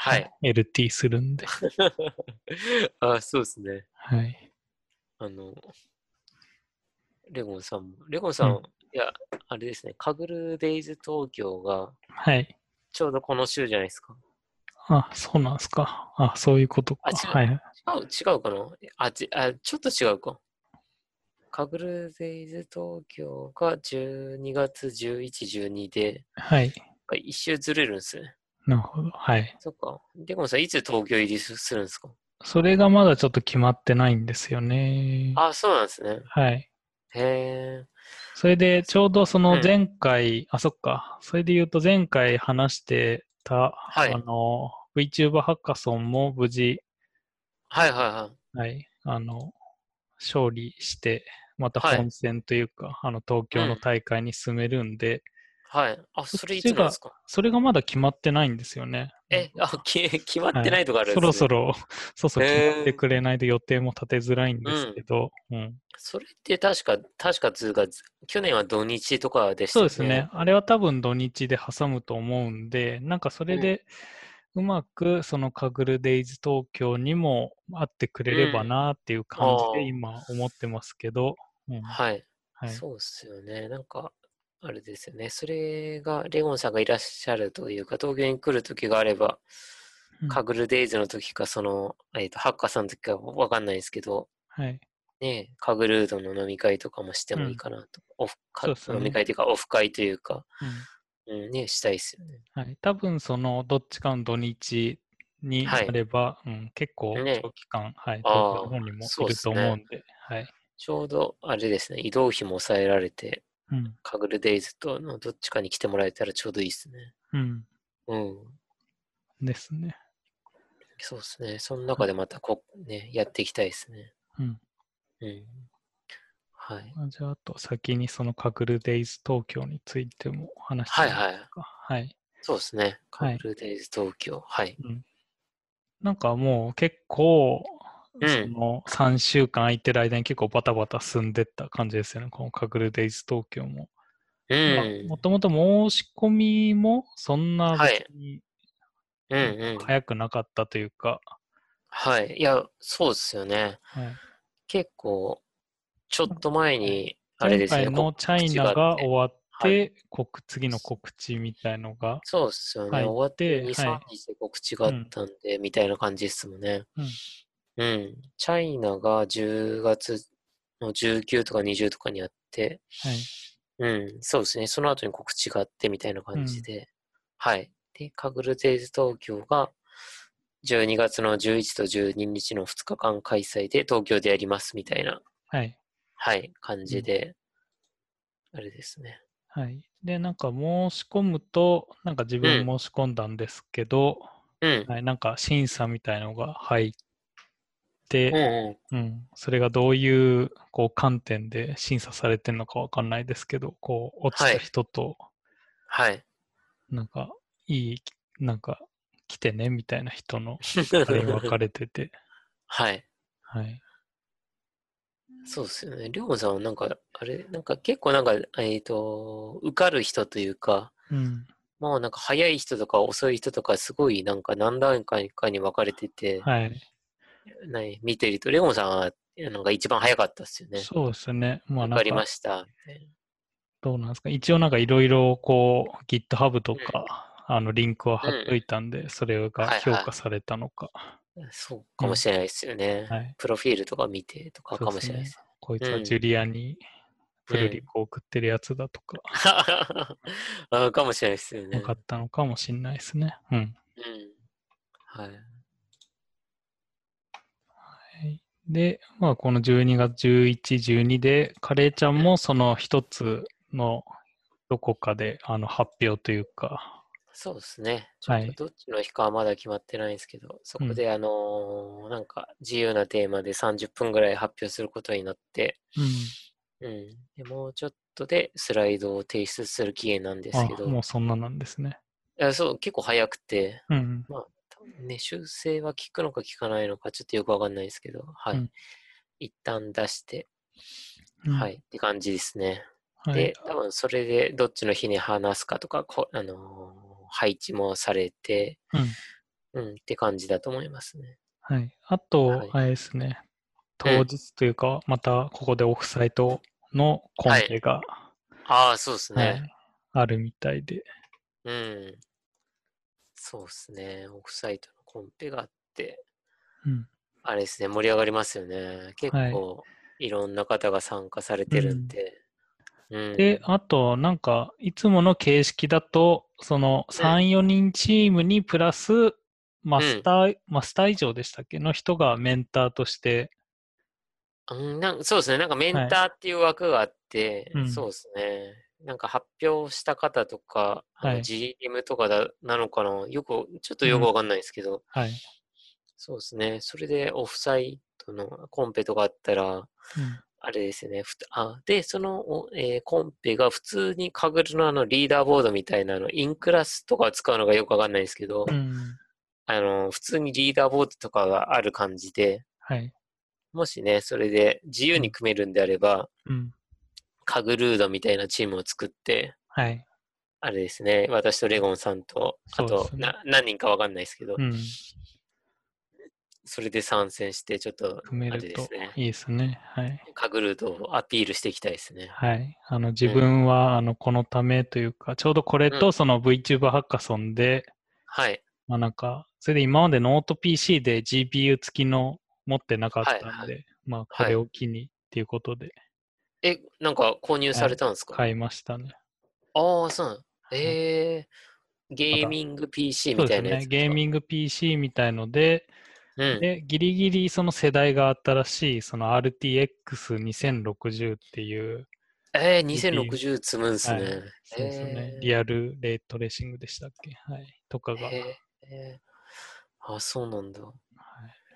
[SPEAKER 1] はい。
[SPEAKER 2] LT するんで。[laughs]
[SPEAKER 1] あ、そうですね。
[SPEAKER 2] はい。
[SPEAKER 1] あの、レゴンさんも、レゴンさん、
[SPEAKER 2] うん
[SPEAKER 1] いや、あれですね、カグルデイズ東京が
[SPEAKER 2] はい。
[SPEAKER 1] ちょうどこの週じゃないですか。
[SPEAKER 2] あ、そうなんですか。あ、そういうことか。
[SPEAKER 1] あ違う
[SPEAKER 2] はい。
[SPEAKER 1] 違う、違うかな？あちあ、ちょっと違うか。カグルデイズ東京が12月11、12で、
[SPEAKER 2] はい。
[SPEAKER 1] 一周ずれるんですね。
[SPEAKER 2] なるほど。はい。
[SPEAKER 1] そっか。レゴンさん、いつ東京入りすするんですか？
[SPEAKER 2] それがまだちょっと決まってないんですよね。
[SPEAKER 1] あ、そうなんですね。
[SPEAKER 2] はい。
[SPEAKER 1] へえ。
[SPEAKER 2] それで、ちょうどその
[SPEAKER 1] うん
[SPEAKER 2] 前回、あ、そっか。それで言うと前回話してた、
[SPEAKER 1] はい
[SPEAKER 2] あの、VTuber ハッカソンも無事、
[SPEAKER 1] はいはいはい。
[SPEAKER 2] はい、あの、勝利して、また
[SPEAKER 1] はい
[SPEAKER 2] 本戦というか、あの、東京の
[SPEAKER 1] うん
[SPEAKER 2] 大会に進めるんで、
[SPEAKER 1] はい。あ、それいつなんですか？
[SPEAKER 2] それがまだ決まってないんですよね。
[SPEAKER 1] え、あ、き [laughs] 決まってないとかあるん
[SPEAKER 2] そ
[SPEAKER 1] ですね。
[SPEAKER 2] ろそろ、そうそう
[SPEAKER 1] へー
[SPEAKER 2] 決まってくれないと予定も立てづらいんですけど、うん
[SPEAKER 1] それって確か、確かつうか、ず去年は土日とかでしたよね。
[SPEAKER 2] そうですね。あれは多分土日で挟むと思うんで、なんかそれでうまくそのカグルデイズ東京にも会ってくれればなっていう感じで今思ってますけど、うん
[SPEAKER 1] はい。
[SPEAKER 2] はい。
[SPEAKER 1] そうっすよね。なんか、あれですよね。それが、レゴンさんがいらっしゃるというか、東京に来る時があれば、
[SPEAKER 2] うん
[SPEAKER 1] カグルデイズの時か、その、えっ、と、ハッカーさんの時かわかんないですけど、
[SPEAKER 2] はい。
[SPEAKER 1] ね、カグルードの飲み会とかもしてもいいかなと。オフか
[SPEAKER 2] ね
[SPEAKER 1] 飲み会というか、オフ会というか、
[SPEAKER 2] うん
[SPEAKER 1] うん、ね、したいですよね。
[SPEAKER 2] はい、多分そのどっちかの土日に
[SPEAKER 1] はい
[SPEAKER 2] なれば、うん、結構
[SPEAKER 1] ね
[SPEAKER 2] 長期間、はい、東京の方にもいると思うんで、はい。
[SPEAKER 1] ちょうど、あれですね、移動費も抑えられて、
[SPEAKER 2] うん。
[SPEAKER 1] カグルデイズとのどっちかに来てもらえたらちょうどいいですね。
[SPEAKER 2] うん。
[SPEAKER 1] うん。
[SPEAKER 2] ですね。
[SPEAKER 1] そうですね。その中でまたこ、ね、やっていきたいですね。
[SPEAKER 2] うん。
[SPEAKER 1] うん。はい。
[SPEAKER 2] あじゃあ、あと先にそのカグルデイズ東京についても話して
[SPEAKER 1] はいはい
[SPEAKER 2] みますか。はい。
[SPEAKER 1] そうですね。
[SPEAKER 2] はい
[SPEAKER 1] カグルデイズ東京。はい。
[SPEAKER 2] うん。なんかもう結構、
[SPEAKER 1] うん
[SPEAKER 2] その3週間空いてる間に結構バタバタ進んでった感じですよね。このカグルデイズ東京も。
[SPEAKER 1] うん。
[SPEAKER 2] もともと申し込みもそんな
[SPEAKER 1] はいうんうん。
[SPEAKER 2] 早くなかったというか、
[SPEAKER 1] はい。いや、そうですよね。
[SPEAKER 2] はい
[SPEAKER 1] 結構、ちょっと前に、あれ
[SPEAKER 2] 前
[SPEAKER 1] ですね。
[SPEAKER 2] 回のチャイナが終わっ
[SPEAKER 1] は
[SPEAKER 2] て、告次の告知みたいのが、
[SPEAKER 1] そうですよね。終わって2、
[SPEAKER 2] はい
[SPEAKER 1] 3日で告知があったんで、みたいな感じですもんね。
[SPEAKER 2] うん
[SPEAKER 1] うん。チャイナが10月の19とか20とかにあって、
[SPEAKER 2] はい、
[SPEAKER 1] うん、そうですね。その後に告知があってみたいな感じで、はい。で、カグルデイズ東京が12月の11と12日の2日間開催で東京でやりますみたいな、
[SPEAKER 2] はい、
[SPEAKER 1] はい、感じで、あれですね。
[SPEAKER 2] はい。で、なんか申し込むと、なんか自分申し込んだんですけど、
[SPEAKER 1] うん。
[SPEAKER 2] はい、なんか審査みたいのが入って、
[SPEAKER 1] うんうん。
[SPEAKER 2] うん、それがどういうこう観点で審査されてるのかわかんないですけど、こう落ちた人と、
[SPEAKER 1] はい。
[SPEAKER 2] なんかいい、なんか来てねみたいな人の [laughs] あれに分かれてて、
[SPEAKER 1] はい。
[SPEAKER 2] はい。
[SPEAKER 1] そうですよね。りょうさんはなんか、あれ、なんか結構なんか、えっ、と、受かる人というか、
[SPEAKER 2] うん。
[SPEAKER 1] まあなんか早い人とか遅い人とかすごいなんか何段階かに分かれてて、
[SPEAKER 2] はい。
[SPEAKER 1] ね、見てると、レゴンさんはなんか一番早かったですよね。
[SPEAKER 2] そうですね。まあ
[SPEAKER 1] わかりました。
[SPEAKER 2] どうなんですか？一応なんかいろいろこう GitHub とか、あのリンクは貼っといたんで、それ
[SPEAKER 1] はい
[SPEAKER 2] が
[SPEAKER 1] はい
[SPEAKER 2] 評価されたのか。
[SPEAKER 1] そうかもしれないですよね。
[SPEAKER 2] はい
[SPEAKER 1] プロフィールとか見てとかかもしれないです。
[SPEAKER 2] そうこいつはジュリアにプルリクを送ってるやつだとか、[laughs]
[SPEAKER 1] あかもしれないですよね
[SPEAKER 2] 分。かったのかもしれないですね。うん。
[SPEAKER 1] うん。はい。
[SPEAKER 2] はいで、まあ、この12月11、12で、カレーちゃんもその一つのどこかであの発表というか、
[SPEAKER 1] そうですね。ちょっ
[SPEAKER 2] はい
[SPEAKER 1] とどっちの日かはまだ決まってないんですけど、そこであのーなんか自由なテーマで30分ぐらい発表することになって、
[SPEAKER 2] うん。
[SPEAKER 1] うん。でもうちょっとでスライドを提出する期限なんです
[SPEAKER 2] あ
[SPEAKER 1] けど、
[SPEAKER 2] もうそんななんですね。
[SPEAKER 1] いやそう、結構早くて、
[SPEAKER 2] うん。
[SPEAKER 1] まあ、ね、修正は効くのか効かないのかちょっとよくわかんないですけど、はい。
[SPEAKER 2] うん
[SPEAKER 1] 一旦出して、
[SPEAKER 2] うん
[SPEAKER 1] はい、って感じですね。
[SPEAKER 2] はい
[SPEAKER 1] で、多分それでどっちの日に話すかとか、こあのー配置もされて、
[SPEAKER 2] うん。
[SPEAKER 1] うん、って感じだと思いますね。
[SPEAKER 2] はい。あと、
[SPEAKER 1] はい
[SPEAKER 2] あれですね、当日というか、またここでオフサイトのコンペが、
[SPEAKER 1] ああ、そうです
[SPEAKER 2] はい
[SPEAKER 1] ね。
[SPEAKER 2] あるみたいで、
[SPEAKER 1] うん。そうですね。オフサイトのコンペがあって、
[SPEAKER 2] うん。
[SPEAKER 1] あれですね、盛り上がりますよね。結構、い、ろんな方が参加されてるんで。うん。
[SPEAKER 2] で、あと、なんか、いつもの形式だと、その3、4人チームにプラス、マスター、マスター以上でしたっけの人がメンターとして、
[SPEAKER 1] うん、なんそうですね。なんかメンターっていう枠があって、
[SPEAKER 2] うん
[SPEAKER 1] そうですね。なんか発表した方とか、GM とかだなのかなよく、ちょっとよくわかんないですけど、
[SPEAKER 2] はい。
[SPEAKER 1] そうですね。それでオフサイトのコンペとかあったら、
[SPEAKER 2] うん
[SPEAKER 1] あれですよね。ふあで、その、おえーコンペが普通にカグルのあのリーダーボードみたいなあのインクラスとか使うのがよくわかんないですけど、
[SPEAKER 2] うん。
[SPEAKER 1] あの、普通にリーダーボードとかがある感じで、
[SPEAKER 2] はい。
[SPEAKER 1] もしね、それで自由に組めるんであれば、
[SPEAKER 2] うん。
[SPEAKER 1] カグルードみたいなチームを作って、
[SPEAKER 2] はい。
[SPEAKER 1] あれですね、私とレゴンさんと、あと、
[SPEAKER 2] ね
[SPEAKER 1] な何人かわかんないですけど、
[SPEAKER 2] うん。
[SPEAKER 1] それで参戦して、ちょっと、あれですね。
[SPEAKER 2] いいですね。はい。
[SPEAKER 1] カグルードをアピールしていきたいですね。
[SPEAKER 2] はい。あの、自分は、あの、このためというか、ちょうどこれ
[SPEAKER 1] うん
[SPEAKER 2] とその VTuber ハッカソンで、
[SPEAKER 1] はい。
[SPEAKER 2] まあなんか、それで今までノート PC で GPU 付きの持ってなかったんで、
[SPEAKER 1] はいは
[SPEAKER 2] まあこれを機にっていうことで
[SPEAKER 1] え、なんか購入されたんですか、
[SPEAKER 2] 買いましたね。
[SPEAKER 1] ああ、そうなの。えー、ゲーミング PC み。たいなやつ
[SPEAKER 2] ゲーミ
[SPEAKER 1] ン
[SPEAKER 2] ング PC みたいので、
[SPEAKER 1] グ。
[SPEAKER 2] で、ギリギリその世代が新しい、その RTX2060 っていう、
[SPEAKER 1] えー、2060積むんすね。
[SPEAKER 2] はいそうですね。
[SPEAKER 1] えー
[SPEAKER 2] リアルレートレーシングでしたっけ？はい。とかが、はい、
[SPEAKER 1] えーえーあ、そうなんだ。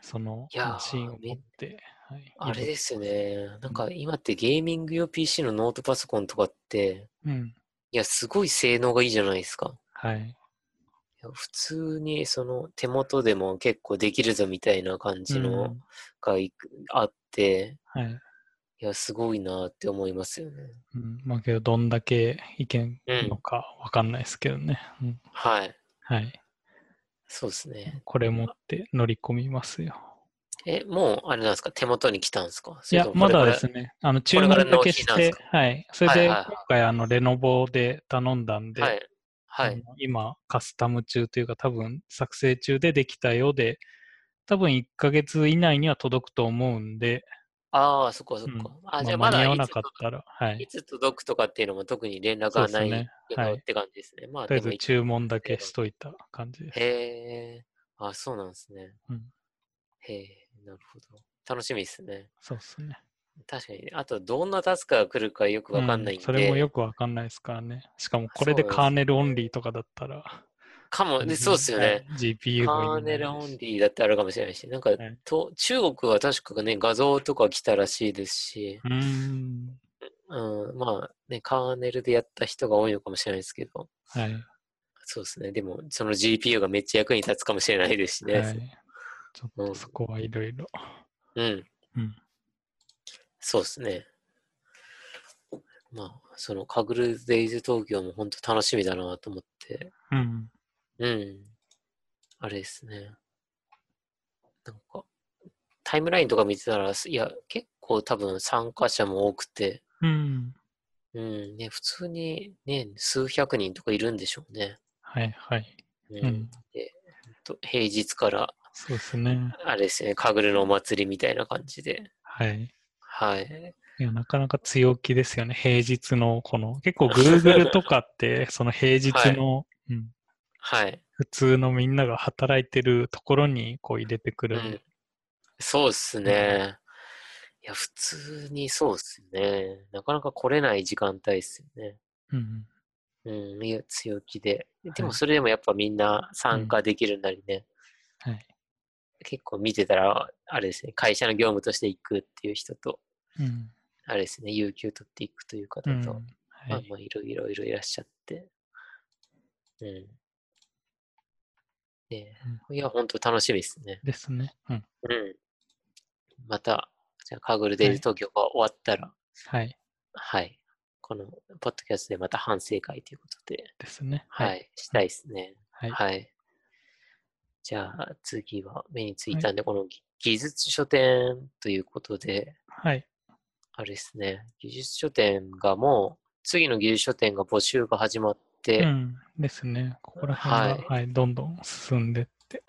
[SPEAKER 2] その
[SPEAKER 1] いやー
[SPEAKER 2] マシンを持って、はい。
[SPEAKER 1] あれですよね。なんか今ってゲーミング用 PC のノートパソコンとかって、
[SPEAKER 2] うん。
[SPEAKER 1] いや、すごい性能がいいじゃないですか。
[SPEAKER 2] はい。
[SPEAKER 1] いや普通にその手元でも結構できるぞみたいな感じ
[SPEAKER 2] う
[SPEAKER 1] の
[SPEAKER 2] ん
[SPEAKER 1] がいくあって、
[SPEAKER 2] はい。
[SPEAKER 1] いや、すごいなって思いますよね。
[SPEAKER 2] うん、まあけど、どんだけいけんのかわかんないですけどね。うん。
[SPEAKER 1] はい。
[SPEAKER 2] はい。
[SPEAKER 1] そうですね。
[SPEAKER 2] これ持って乗り込みますよ。
[SPEAKER 1] え、もうあれなんですか？手元に来たんですか？
[SPEAKER 2] いや、まだです
[SPEAKER 1] ね。
[SPEAKER 2] ね。あの、注文だけしてはい。それで、今回、あの、レノボで頼んだんで、
[SPEAKER 1] はい。はい。
[SPEAKER 2] 今、カスタム中というか、多分、作成中でできたようで、多分1ヶ月以内には届くと思うんで、
[SPEAKER 1] ああ、そっかそっ
[SPEAKER 2] うん
[SPEAKER 1] か。あ、
[SPEAKER 2] まあ
[SPEAKER 1] じゃあまだいつ
[SPEAKER 2] 間に合わなかったら、はい
[SPEAKER 1] い。つ届くとかっていうのも特に連絡がない
[SPEAKER 2] ねはい
[SPEAKER 1] って感じですね。まあ、
[SPEAKER 2] とりあえず注文だけしといた感じです。
[SPEAKER 1] へえ。あ、そうなんですね。
[SPEAKER 2] うん
[SPEAKER 1] へえ、なるほど。楽しみですね。
[SPEAKER 2] そうですね。
[SPEAKER 1] 確かに。あと、どんなタスクが来るかよくわかんないんで。
[SPEAKER 2] うそれもよくわかんないですからね。しかもこれでカーネルオンリーとかだったら。
[SPEAKER 1] かも、でそうっすよね。
[SPEAKER 2] はい。GPU
[SPEAKER 1] カ
[SPEAKER 2] も
[SPEAKER 1] ーネルオン
[SPEAKER 2] ー。
[SPEAKER 1] リーだってあるかもしれないし、なんか、
[SPEAKER 2] い
[SPEAKER 1] と中国は確かね、画像とか来たらしいですし、
[SPEAKER 2] うーん。
[SPEAKER 1] うん、まあね、カーネルでやった人が多いのかもしれないですけど、
[SPEAKER 2] はい。
[SPEAKER 1] そうですね。でも、その GPU がめっちゃ役に立つかもしれないですしね。
[SPEAKER 2] はい。ちょっとそこはいろいろ。
[SPEAKER 1] うん。
[SPEAKER 2] うん
[SPEAKER 1] そうですね。まあ、そのカグルデイズ東京も本当楽しみだなと思って、
[SPEAKER 2] うん。
[SPEAKER 1] うん。あれですね。なんか、タイムラインとか見てたら、いや、結構多分参加者も多くて、
[SPEAKER 2] うん。
[SPEAKER 1] うん、ね、普通にね、数百人とかいるんでしょうね。
[SPEAKER 2] はいはい。
[SPEAKER 1] うん。
[SPEAKER 2] うん
[SPEAKER 1] で、平日から、
[SPEAKER 2] そうですね。
[SPEAKER 1] あれですね、カグルのお祭りみたいな感じで、
[SPEAKER 2] はい。
[SPEAKER 1] はい。
[SPEAKER 2] いや、なかなか強気ですよね。平日のこの、結構 Google とかって、[laughs] その平日の、うん、
[SPEAKER 1] はい。
[SPEAKER 2] 普通のみんなが働いてるところにこう入れてくる
[SPEAKER 1] うん、そうっすね。いや、普通にそうっすね。なかなか来れない時間帯っすよね。
[SPEAKER 2] うん。
[SPEAKER 1] うん、いや、強気で。でも
[SPEAKER 2] はい
[SPEAKER 1] それでもやっぱみんな参加できるなりね、
[SPEAKER 2] はい。
[SPEAKER 1] 結構見てたら、あれですね、会社の業務として行くっていう人と、
[SPEAKER 2] うん。
[SPEAKER 1] あれですね、有給取っていくという方と、
[SPEAKER 2] うん。
[SPEAKER 1] ま
[SPEAKER 2] はい。
[SPEAKER 1] あまあいろいろいろいらっしゃって。うん。ねいや、本当楽しみですね。
[SPEAKER 2] ですね。うん。
[SPEAKER 1] うん。また、じゃあ、カグルデイズ東京が終わったら、
[SPEAKER 2] はい。
[SPEAKER 1] はい。この、ポッドキャストでまた反省会ということで、
[SPEAKER 2] ですね。
[SPEAKER 1] はい、したいですね。
[SPEAKER 2] はい。
[SPEAKER 1] はい。じゃあ、次は目についたんで、このぎ技術書店ということで、
[SPEAKER 2] はい。
[SPEAKER 1] あれですね、技術書店がもう、次の技術書店が募集が始まって、
[SPEAKER 2] うん。ですね。ここら辺が、
[SPEAKER 1] は
[SPEAKER 2] はいい、どんどん進んでって。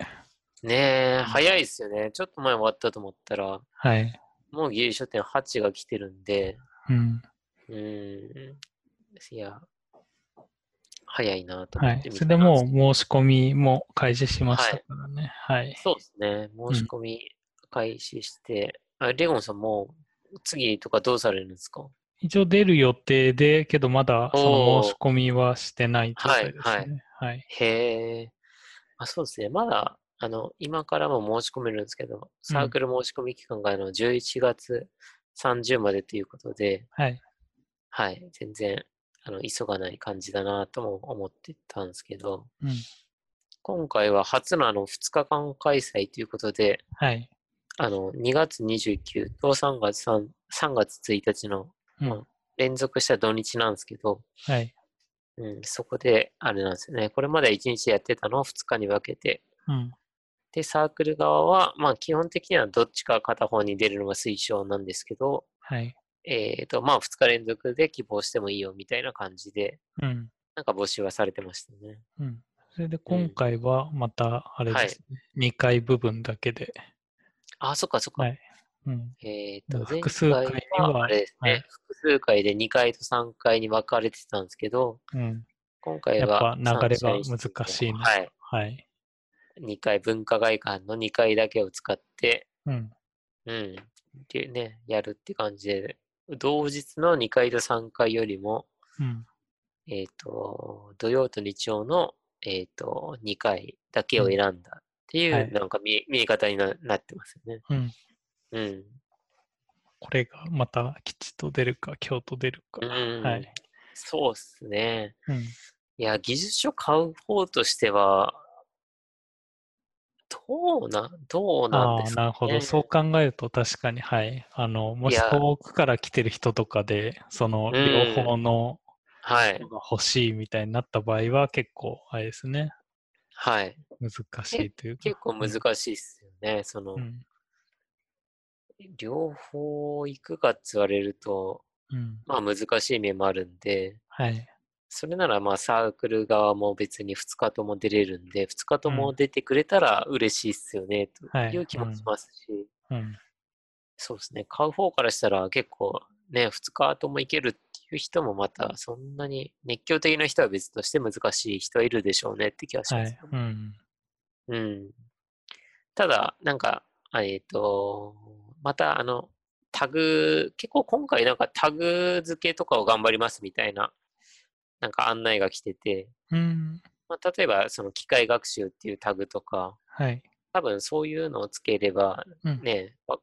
[SPEAKER 1] ねえ、早いですよね。ちょっと前終わったと思ったら、
[SPEAKER 2] はい。
[SPEAKER 1] もう技術書店8が来てるんで、
[SPEAKER 2] うん。
[SPEAKER 1] うーん。いや、早いなと
[SPEAKER 2] はい
[SPEAKER 1] 思って。見
[SPEAKER 2] それでもう申し込みも開始しましたからね。はい。
[SPEAKER 1] そうですね。申し込み開始して、あレゴンさんもう次とかどうされるんですか？
[SPEAKER 2] 一応出る予定で、けどまだその申し込みはしてない状態です
[SPEAKER 1] はい
[SPEAKER 2] ね。はい。
[SPEAKER 1] へえ。あ、そうですね。まだ、あの、今からも申し込めるんですけど、サークル申し込み期間があの11月30までということで、
[SPEAKER 2] はい。
[SPEAKER 1] はい、全然、あの、急がない感じだなとも思ってたんですけど、
[SPEAKER 2] うん。
[SPEAKER 1] 今回は初のあの2日間開催ということで、
[SPEAKER 2] はい。
[SPEAKER 1] あの、2月29と3月 3, 3月1日の
[SPEAKER 2] うん
[SPEAKER 1] まあ連続した土日なんですけど、
[SPEAKER 2] はい。
[SPEAKER 1] うん、そこで、あれなんですよね。これまで1日やってたのを2日に分けて、
[SPEAKER 2] うん。
[SPEAKER 1] で、サークル側は、まあ基本的にはどっちか片方に出るのが推奨なんですけど、
[SPEAKER 2] はい。
[SPEAKER 1] えっ、と、まあ2日連続で希望してもいいよみたいな感じで、
[SPEAKER 2] うん。
[SPEAKER 1] なんか募集はされてましたね。
[SPEAKER 2] うん。それで今回はまた、あれですね。2回部分だけで。
[SPEAKER 1] あ、そっかそっか。
[SPEAKER 2] はい。うん。
[SPEAKER 1] えっ、と、前
[SPEAKER 2] 複数回には
[SPEAKER 1] はあれですね、
[SPEAKER 2] はい
[SPEAKER 1] 複数回で2回と3回に分かれてたんですけど、
[SPEAKER 2] うん。
[SPEAKER 1] 今回は
[SPEAKER 2] やっぱ流れが難しいの
[SPEAKER 1] はい。
[SPEAKER 2] はい。
[SPEAKER 1] 2回、文化会館の2回だけを使って、
[SPEAKER 2] うん。
[SPEAKER 1] うん。でね、やるって感じで、同日の2回と3回よりも、
[SPEAKER 2] うん。
[SPEAKER 1] えっ、と、土曜と日曜の、えっ、と、2回だけを選んだっていう、
[SPEAKER 2] はい
[SPEAKER 1] なんか見え見え方にななってますよね。
[SPEAKER 2] うん。
[SPEAKER 1] うん。
[SPEAKER 2] これがまた吉と出るか、京と出るか。
[SPEAKER 1] うん
[SPEAKER 2] はい。
[SPEAKER 1] そうっすね。
[SPEAKER 2] うん。
[SPEAKER 1] いや、技術書買う方としては、どうな、どうなんですか、ね、
[SPEAKER 2] なるほど。そう考えると確かに、はい。あの、もし遠くから来てる人とかで、その
[SPEAKER 1] うん
[SPEAKER 2] 両方の
[SPEAKER 1] はい
[SPEAKER 2] 人。が欲しいみたいになった場合は結構、あれですね。
[SPEAKER 1] はい。
[SPEAKER 2] 難しいというか。
[SPEAKER 1] 結構難しいっすよね。その、
[SPEAKER 2] うん。
[SPEAKER 1] 両方行くかって言われると、
[SPEAKER 2] うん。
[SPEAKER 1] まあ難しい面もあるんで、
[SPEAKER 2] はい。
[SPEAKER 1] それならまあサークル側も別に2日とも出れるんで、2日とも出てくれたら嬉しいっすよね、と
[SPEAKER 2] はい
[SPEAKER 1] いう気もしますし、
[SPEAKER 2] うん。
[SPEAKER 1] そうですね、買う方からしたら結構ね、2日とも行けるっていう人もまたそんなに熱狂的な人は別として難しい人はいるでしょうねって気がし
[SPEAKER 2] はい
[SPEAKER 1] ますよ。。
[SPEAKER 2] うん。
[SPEAKER 1] うん。ただ、なんか、あえっ、と、またあの、タグ、結構今回なんかタグ付けとかを頑張りますみたいな、なんか案内が来てて、
[SPEAKER 2] うん。
[SPEAKER 1] まあ、例えばその機械学習っていうタグとか、
[SPEAKER 2] はい。
[SPEAKER 1] 多分そういうのをつければ
[SPEAKER 2] うん。
[SPEAKER 1] ね、わ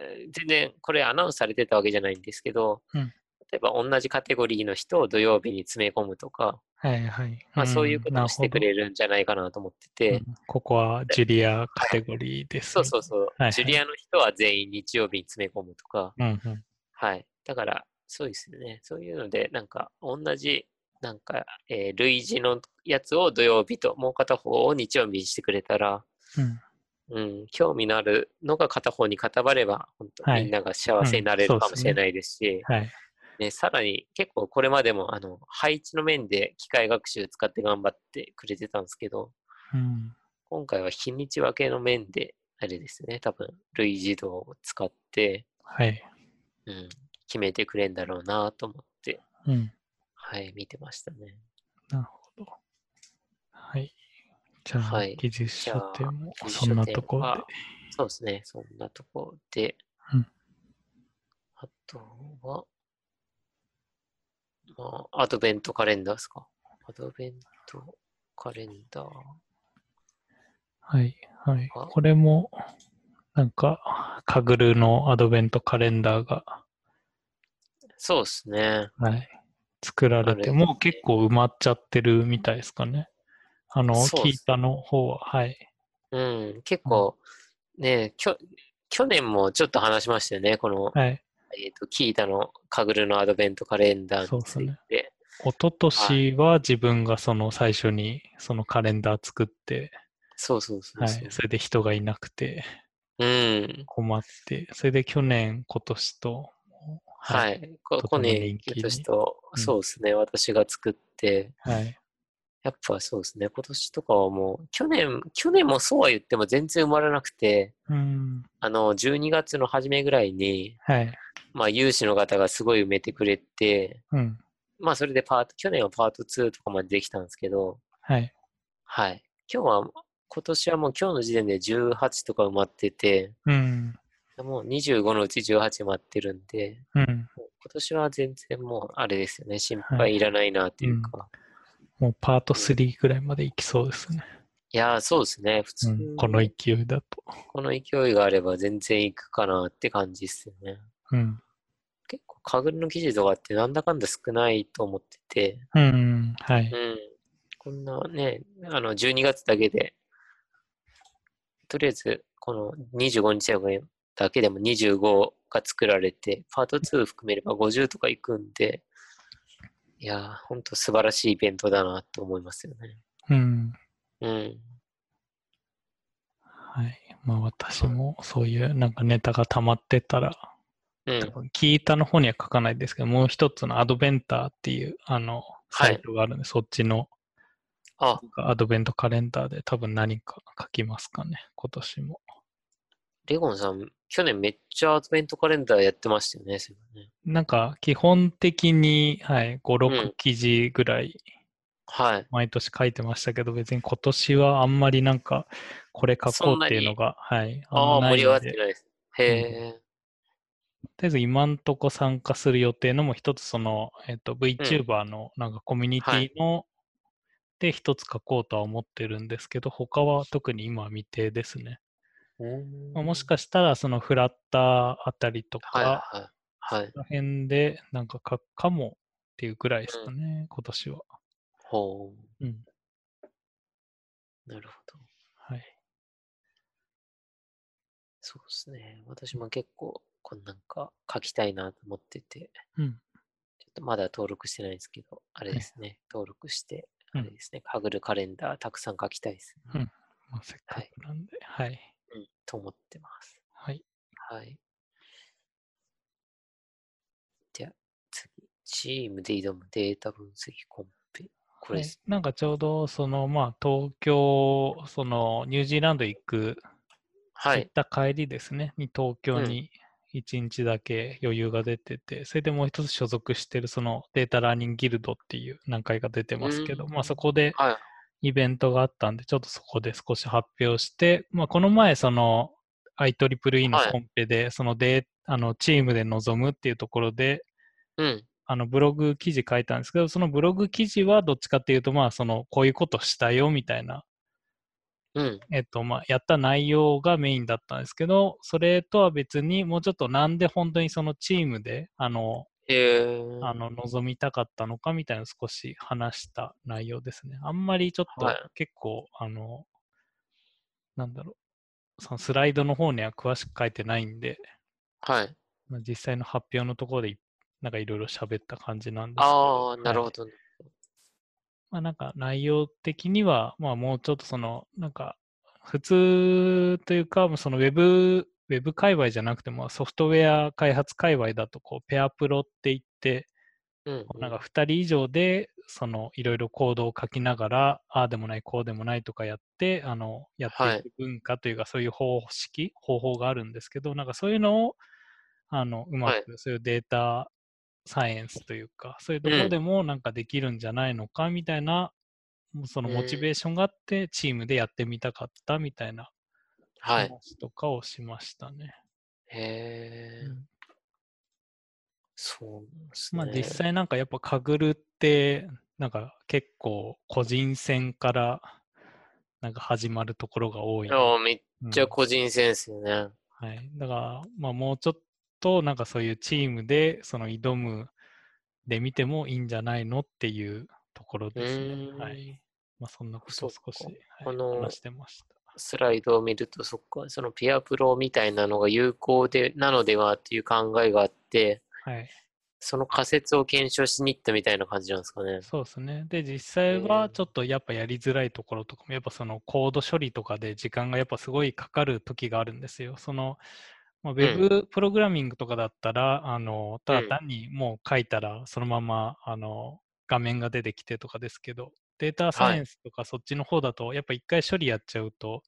[SPEAKER 1] えー全然これアナウンスされてたわけじゃないんですけど、
[SPEAKER 2] うん。
[SPEAKER 1] 例えば同じカテゴリーの人を土曜日に詰め込むとか、
[SPEAKER 2] はいはい。
[SPEAKER 1] まあ、そういうことをしてく
[SPEAKER 2] る
[SPEAKER 1] れるんじゃないかなと思ってて、
[SPEAKER 2] うん。ここはジュリアカテゴリーです、
[SPEAKER 1] そうそうそう、
[SPEAKER 2] はい。
[SPEAKER 1] ジュリアの人は全員日曜日に詰め込むとか、
[SPEAKER 2] うんうん。
[SPEAKER 1] はい。だから、そうですよね。そういうので、なんか、同じ、なんか、えー類似のやつを土曜日と、もう片方を日曜日にしてくれたら、
[SPEAKER 2] うん。
[SPEAKER 1] うん、興味のあるのが片方に固まれば、本当、
[SPEAKER 2] はい
[SPEAKER 1] みんなが幸せになれるかもしれないですし、
[SPEAKER 2] はい。
[SPEAKER 1] ね、さらに結構これまでもあの配置の面で機械学習使って頑張ってくれてたんですけど、
[SPEAKER 2] うん。
[SPEAKER 1] 今回は日にち分けの面で、あれですね、多分類似度を使って、
[SPEAKER 2] はい。
[SPEAKER 1] うん、決めてくれんだろうなと思って、
[SPEAKER 2] うん。
[SPEAKER 1] はい、見てましたね。
[SPEAKER 2] なるほど。はい。じゃあ、
[SPEAKER 1] はい
[SPEAKER 2] 技術書店もそんなところで
[SPEAKER 1] は。そうですね、そんなところで、
[SPEAKER 2] うん
[SPEAKER 1] あとは、まあ、アドベントカレンダーですか？アドベントカレンダー。
[SPEAKER 2] はい。はい
[SPEAKER 1] あ。
[SPEAKER 2] これも、なんか、カグルのアドベントカレンダーが、
[SPEAKER 1] そうですね。
[SPEAKER 2] はい。作られて、もう結構埋まっちゃってるみたいですかね。あの、聞いたの方は、はい。
[SPEAKER 1] うん、結構、ねきょ、去年もちょっと話しましたよね。この、
[SPEAKER 2] はい。
[SPEAKER 1] えっ、と、キータのカグルのアドベントカレンダーについ
[SPEAKER 2] そうっす
[SPEAKER 1] て。
[SPEAKER 2] 一昨年は自分がその最初にそのカレンダー作って、
[SPEAKER 1] そうそうそう
[SPEAKER 2] は。い。それで人がいなくて
[SPEAKER 1] うん。
[SPEAKER 2] 困って、それで去年、今年と、
[SPEAKER 1] は。い。ここ
[SPEAKER 2] に
[SPEAKER 1] 今年と、
[SPEAKER 2] うん
[SPEAKER 1] そうですね。私が作って、
[SPEAKER 2] はい。
[SPEAKER 1] やっぱそうですね。今年とかはもう、去年、去年もそうは言っても全然埋まらなくて、
[SPEAKER 2] うん。
[SPEAKER 1] あの、12月の初めぐらいに、
[SPEAKER 2] はい。
[SPEAKER 1] まあ、有志の方がすごい埋めてくれて、
[SPEAKER 2] うん。
[SPEAKER 1] まあ、それでパート、去年はパート2とかまでできたんですけど、
[SPEAKER 2] はい。
[SPEAKER 1] はい。今日は、今年はもう今日の時点で18とか埋まってて、
[SPEAKER 2] うん。
[SPEAKER 1] もう25のうち18埋まってるんで、
[SPEAKER 2] うん。
[SPEAKER 1] 今年は全然もうあれですよね。心
[SPEAKER 2] はい
[SPEAKER 1] 配いらないなっていうか。
[SPEAKER 2] もうパート3ぐらいまで行きそうですね。
[SPEAKER 1] いやー、そうですね。普通
[SPEAKER 2] う
[SPEAKER 1] に
[SPEAKER 2] ん、この勢いだと。
[SPEAKER 1] この勢いがあれば全然いくかなって感じですよね。
[SPEAKER 2] うん。
[SPEAKER 1] 結構、カグルの記事とかってなんだかんだ少ないと思ってて、
[SPEAKER 2] うん。はい。
[SPEAKER 1] うん。こんなね、あの、12月だけで、とりあえず、この25日だけでも25が作られて、パート2含めれば50とかいくんで、いやー、ほんと素晴らしいイベントだなと思いますよね。
[SPEAKER 2] うん。
[SPEAKER 1] うん。
[SPEAKER 2] はい。まあ私もそういうなんかネタが溜まってたら、
[SPEAKER 1] うん。
[SPEAKER 2] 多分キータの方には書かないですけど、もう一つのアドベンターっていうあのサイトがあるんで、そっちの
[SPEAKER 1] あ、
[SPEAKER 2] アドベントカレンダーで多分何か書きますかね、今年も。
[SPEAKER 1] レゴンさん、去年めっちゃアドベントカレンダーやってましたよね、ね。
[SPEAKER 2] なんか基本的に、はい、5、
[SPEAKER 1] うん
[SPEAKER 2] 6記事ぐらい
[SPEAKER 1] はい。
[SPEAKER 2] 毎年書いてましたけど、別に今年はあんまりなんかこれ書こうっていうのが、はい、
[SPEAKER 1] ああ、
[SPEAKER 2] んまない
[SPEAKER 1] 盛り上がってないです。へえ。
[SPEAKER 2] とりあえず今んとこ参加する予定のも一つその、えっと、VTuber のなんかコミュニティの、で一つ書こうとは思ってるんですけど、他は特に今は未定ですね。
[SPEAKER 1] うん
[SPEAKER 2] まあ、もしかしたらそのフラッターあたりと
[SPEAKER 1] はい
[SPEAKER 2] か、
[SPEAKER 1] はい。はい。
[SPEAKER 2] その辺でなんか書くかもっていうぐらいですかね、今年は。
[SPEAKER 1] ほう。
[SPEAKER 2] うん。
[SPEAKER 1] なるほど。
[SPEAKER 2] はい。
[SPEAKER 1] そうですね。私も結構、こんなんか書きたいなと思ってて、
[SPEAKER 2] うん。
[SPEAKER 1] ちょっとまだ登録してないんですけど、あれですね。登録して、
[SPEAKER 2] うん
[SPEAKER 1] あれですね。かぐるカレンダーたくさん書きたいですね。
[SPEAKER 2] まあ、せっかくなんで、はい。
[SPEAKER 1] うん。と思ってます。
[SPEAKER 2] はい。
[SPEAKER 1] はい。では、次。チームで挑むデータ分析コンペ。これ
[SPEAKER 2] はい。なんかちょうど、その、まあ、東京、その、ニュージーランド行く、
[SPEAKER 1] はい。
[SPEAKER 2] 行った帰りですね、に東京
[SPEAKER 1] うん
[SPEAKER 2] に1日だけ余裕が出てて、それでもう一つ所属してる、その、データラーニングギルドっていう何回か出てますけど、
[SPEAKER 1] うん
[SPEAKER 2] まあ、そこで
[SPEAKER 1] はい。
[SPEAKER 2] イベントがあったんで、ちょっとそこで少し発表して、まあ、この前、その、IEEE の
[SPEAKER 1] はい
[SPEAKER 2] コンペで、そのデーあのチームで臨むっていうところで、
[SPEAKER 1] うん。
[SPEAKER 2] あのブログ記事書いたんですけど、そのブログ記事はどっちかっていうと、まあ、その、こういうことしたよみたいな、
[SPEAKER 1] うん。
[SPEAKER 2] えっと、まあ、やった内容がメインだったんですけど、それとは別に、もうちょっとなんで本当にそのチームで、あの、
[SPEAKER 1] へえ。
[SPEAKER 2] あの、望みたかったのかみたいな少し話した内容ですね。あんまりちょっと
[SPEAKER 1] はい
[SPEAKER 2] 結構、あの、なんだろう、そのスライドの方には詳しく書いてないんで、
[SPEAKER 1] はい。
[SPEAKER 2] まあ、実際の発表のところでい、なんかいろいろ喋った感じなんですけど。
[SPEAKER 1] ああ、なる
[SPEAKER 2] はい
[SPEAKER 1] ほど。
[SPEAKER 2] まあなんか内容的には、まあもうちょっとその、なんか普通というか、そのウェブ、ウェブ界隈じゃなくてもソフトウェア開発界隈だとこうペアプロって言って、
[SPEAKER 1] うん。
[SPEAKER 2] なんか2人以上でそのいろいろコードを書きながら、ああでもない、こうでもないとかやって、あの、やっていく文化というか、そういう方式、方法があるんですけど、なんかそういうのを、あの、うま
[SPEAKER 1] はい
[SPEAKER 2] く、そういうデータサイエンスというか、そういうところでもなんかできるんじゃないのかみたいな、もうそのモチベーションがあって、チームでやってみたかったみたいな
[SPEAKER 1] はい。
[SPEAKER 2] 話とかをしましたね。
[SPEAKER 1] へえ
[SPEAKER 2] う。ん
[SPEAKER 1] そうなんですね。
[SPEAKER 2] まあ実際なんかやっぱカグルってなんか結構個人戦からなんか始まるところが多い
[SPEAKER 1] い
[SPEAKER 2] な。
[SPEAKER 1] やめっ
[SPEAKER 2] うん
[SPEAKER 1] ちゃ個人戦ですよね。
[SPEAKER 2] はい。だからまあもうちょっとなんかそういうチームでその挑むで見てもいいんじゃないのっていうところですねはい。まあそんなことを少し、はい話してました。
[SPEAKER 1] スライドを見ると、そっか、そのピアプロみたいなのが有効でなのではっていう考えがあって、
[SPEAKER 2] はい。
[SPEAKER 1] その仮説を検証しに行ったみたいな感じなんですかね。
[SPEAKER 2] そうですね。で、実際は
[SPEAKER 1] うん
[SPEAKER 2] ちょっとやっぱやりづらいところとかも、やっぱそのコード処理とかで時間がやっぱすごいかかる時があるんですよ。その、まあ、ウェブプログラミングとかだったら、あの、ただ単にもう書いたらそのまま、あの、画面が出てきてとかですけど、データサイエンスとかそっちの方だと、やっぱ一回処理やっちゃうと、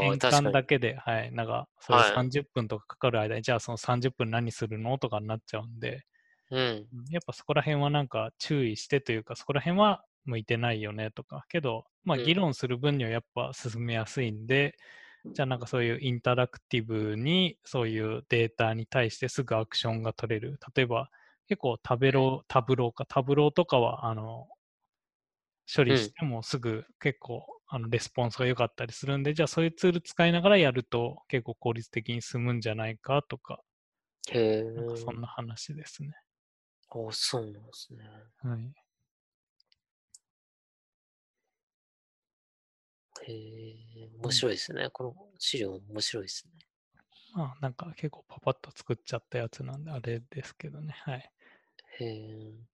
[SPEAKER 2] 変。換だけで、はい、なんか、それ
[SPEAKER 1] はい
[SPEAKER 2] 30分とかかかる間に、じゃあその30分何するのとかになっちゃうんで、
[SPEAKER 1] うん。
[SPEAKER 2] うんやっぱそこら辺はなんか注意してというか、そこら辺は向いてないよねとか、けど、まあ
[SPEAKER 1] うん
[SPEAKER 2] 議論する分にはやっぱ進めやすいんで、じゃあなんかそういうインタラクティブにそういうデータに対してすぐアクションが取れる。例えば結構タベロー、タブローか、タブローとかはあの処理してもすぐ結構あのレスポンスが良かったりするんで、じゃあそういうツール使いながらやると結構効率的に進むんじゃないかとか、
[SPEAKER 1] へえ。
[SPEAKER 2] なんかそんな話ですね。
[SPEAKER 1] あそうなんですね。
[SPEAKER 2] はい。
[SPEAKER 1] へえ、面白いですね。この資料面白いですね。
[SPEAKER 2] まあ、なんか結構パパッと作っちゃったやつなんで、あれですけどね。はい。
[SPEAKER 1] へえ。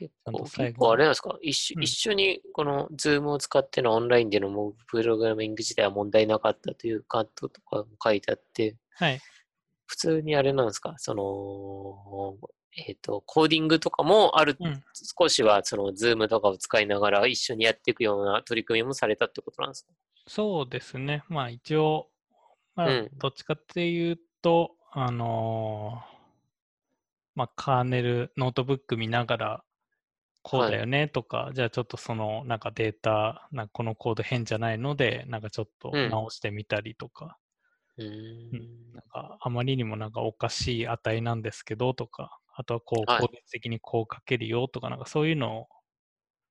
[SPEAKER 1] 結構、結構あれなんですか？一緒,、
[SPEAKER 2] うん。
[SPEAKER 1] 一緒にこの Zoom を使ってのオンラインでのモブプログラミング自体は問題なかったという感想とかも書いてあって、
[SPEAKER 2] はい。
[SPEAKER 1] 普通にあれなんですか？その、えっ、と、コーディングとかもある、
[SPEAKER 2] うん。
[SPEAKER 1] 少しはその Zoom とかを使いながら一緒にやっていくような取り組みもされたってことなんですか？
[SPEAKER 2] そうですね。まあ一応、まあ
[SPEAKER 1] うん。
[SPEAKER 2] どっちかっていうと、あのーまあカーネル、ノートブック見ながら、こうだよねとか、じゃあちょっとそのなんかデータ、なんかこのコード変じゃないので、なんかちょっと
[SPEAKER 1] うん
[SPEAKER 2] 直してみたりとか、
[SPEAKER 1] うーん。
[SPEAKER 2] なんかあまりにもなんかおかしい値なんですけどとか、あとはこう
[SPEAKER 1] はい
[SPEAKER 2] 効率的にこう書けるよとか、なんかそういうのを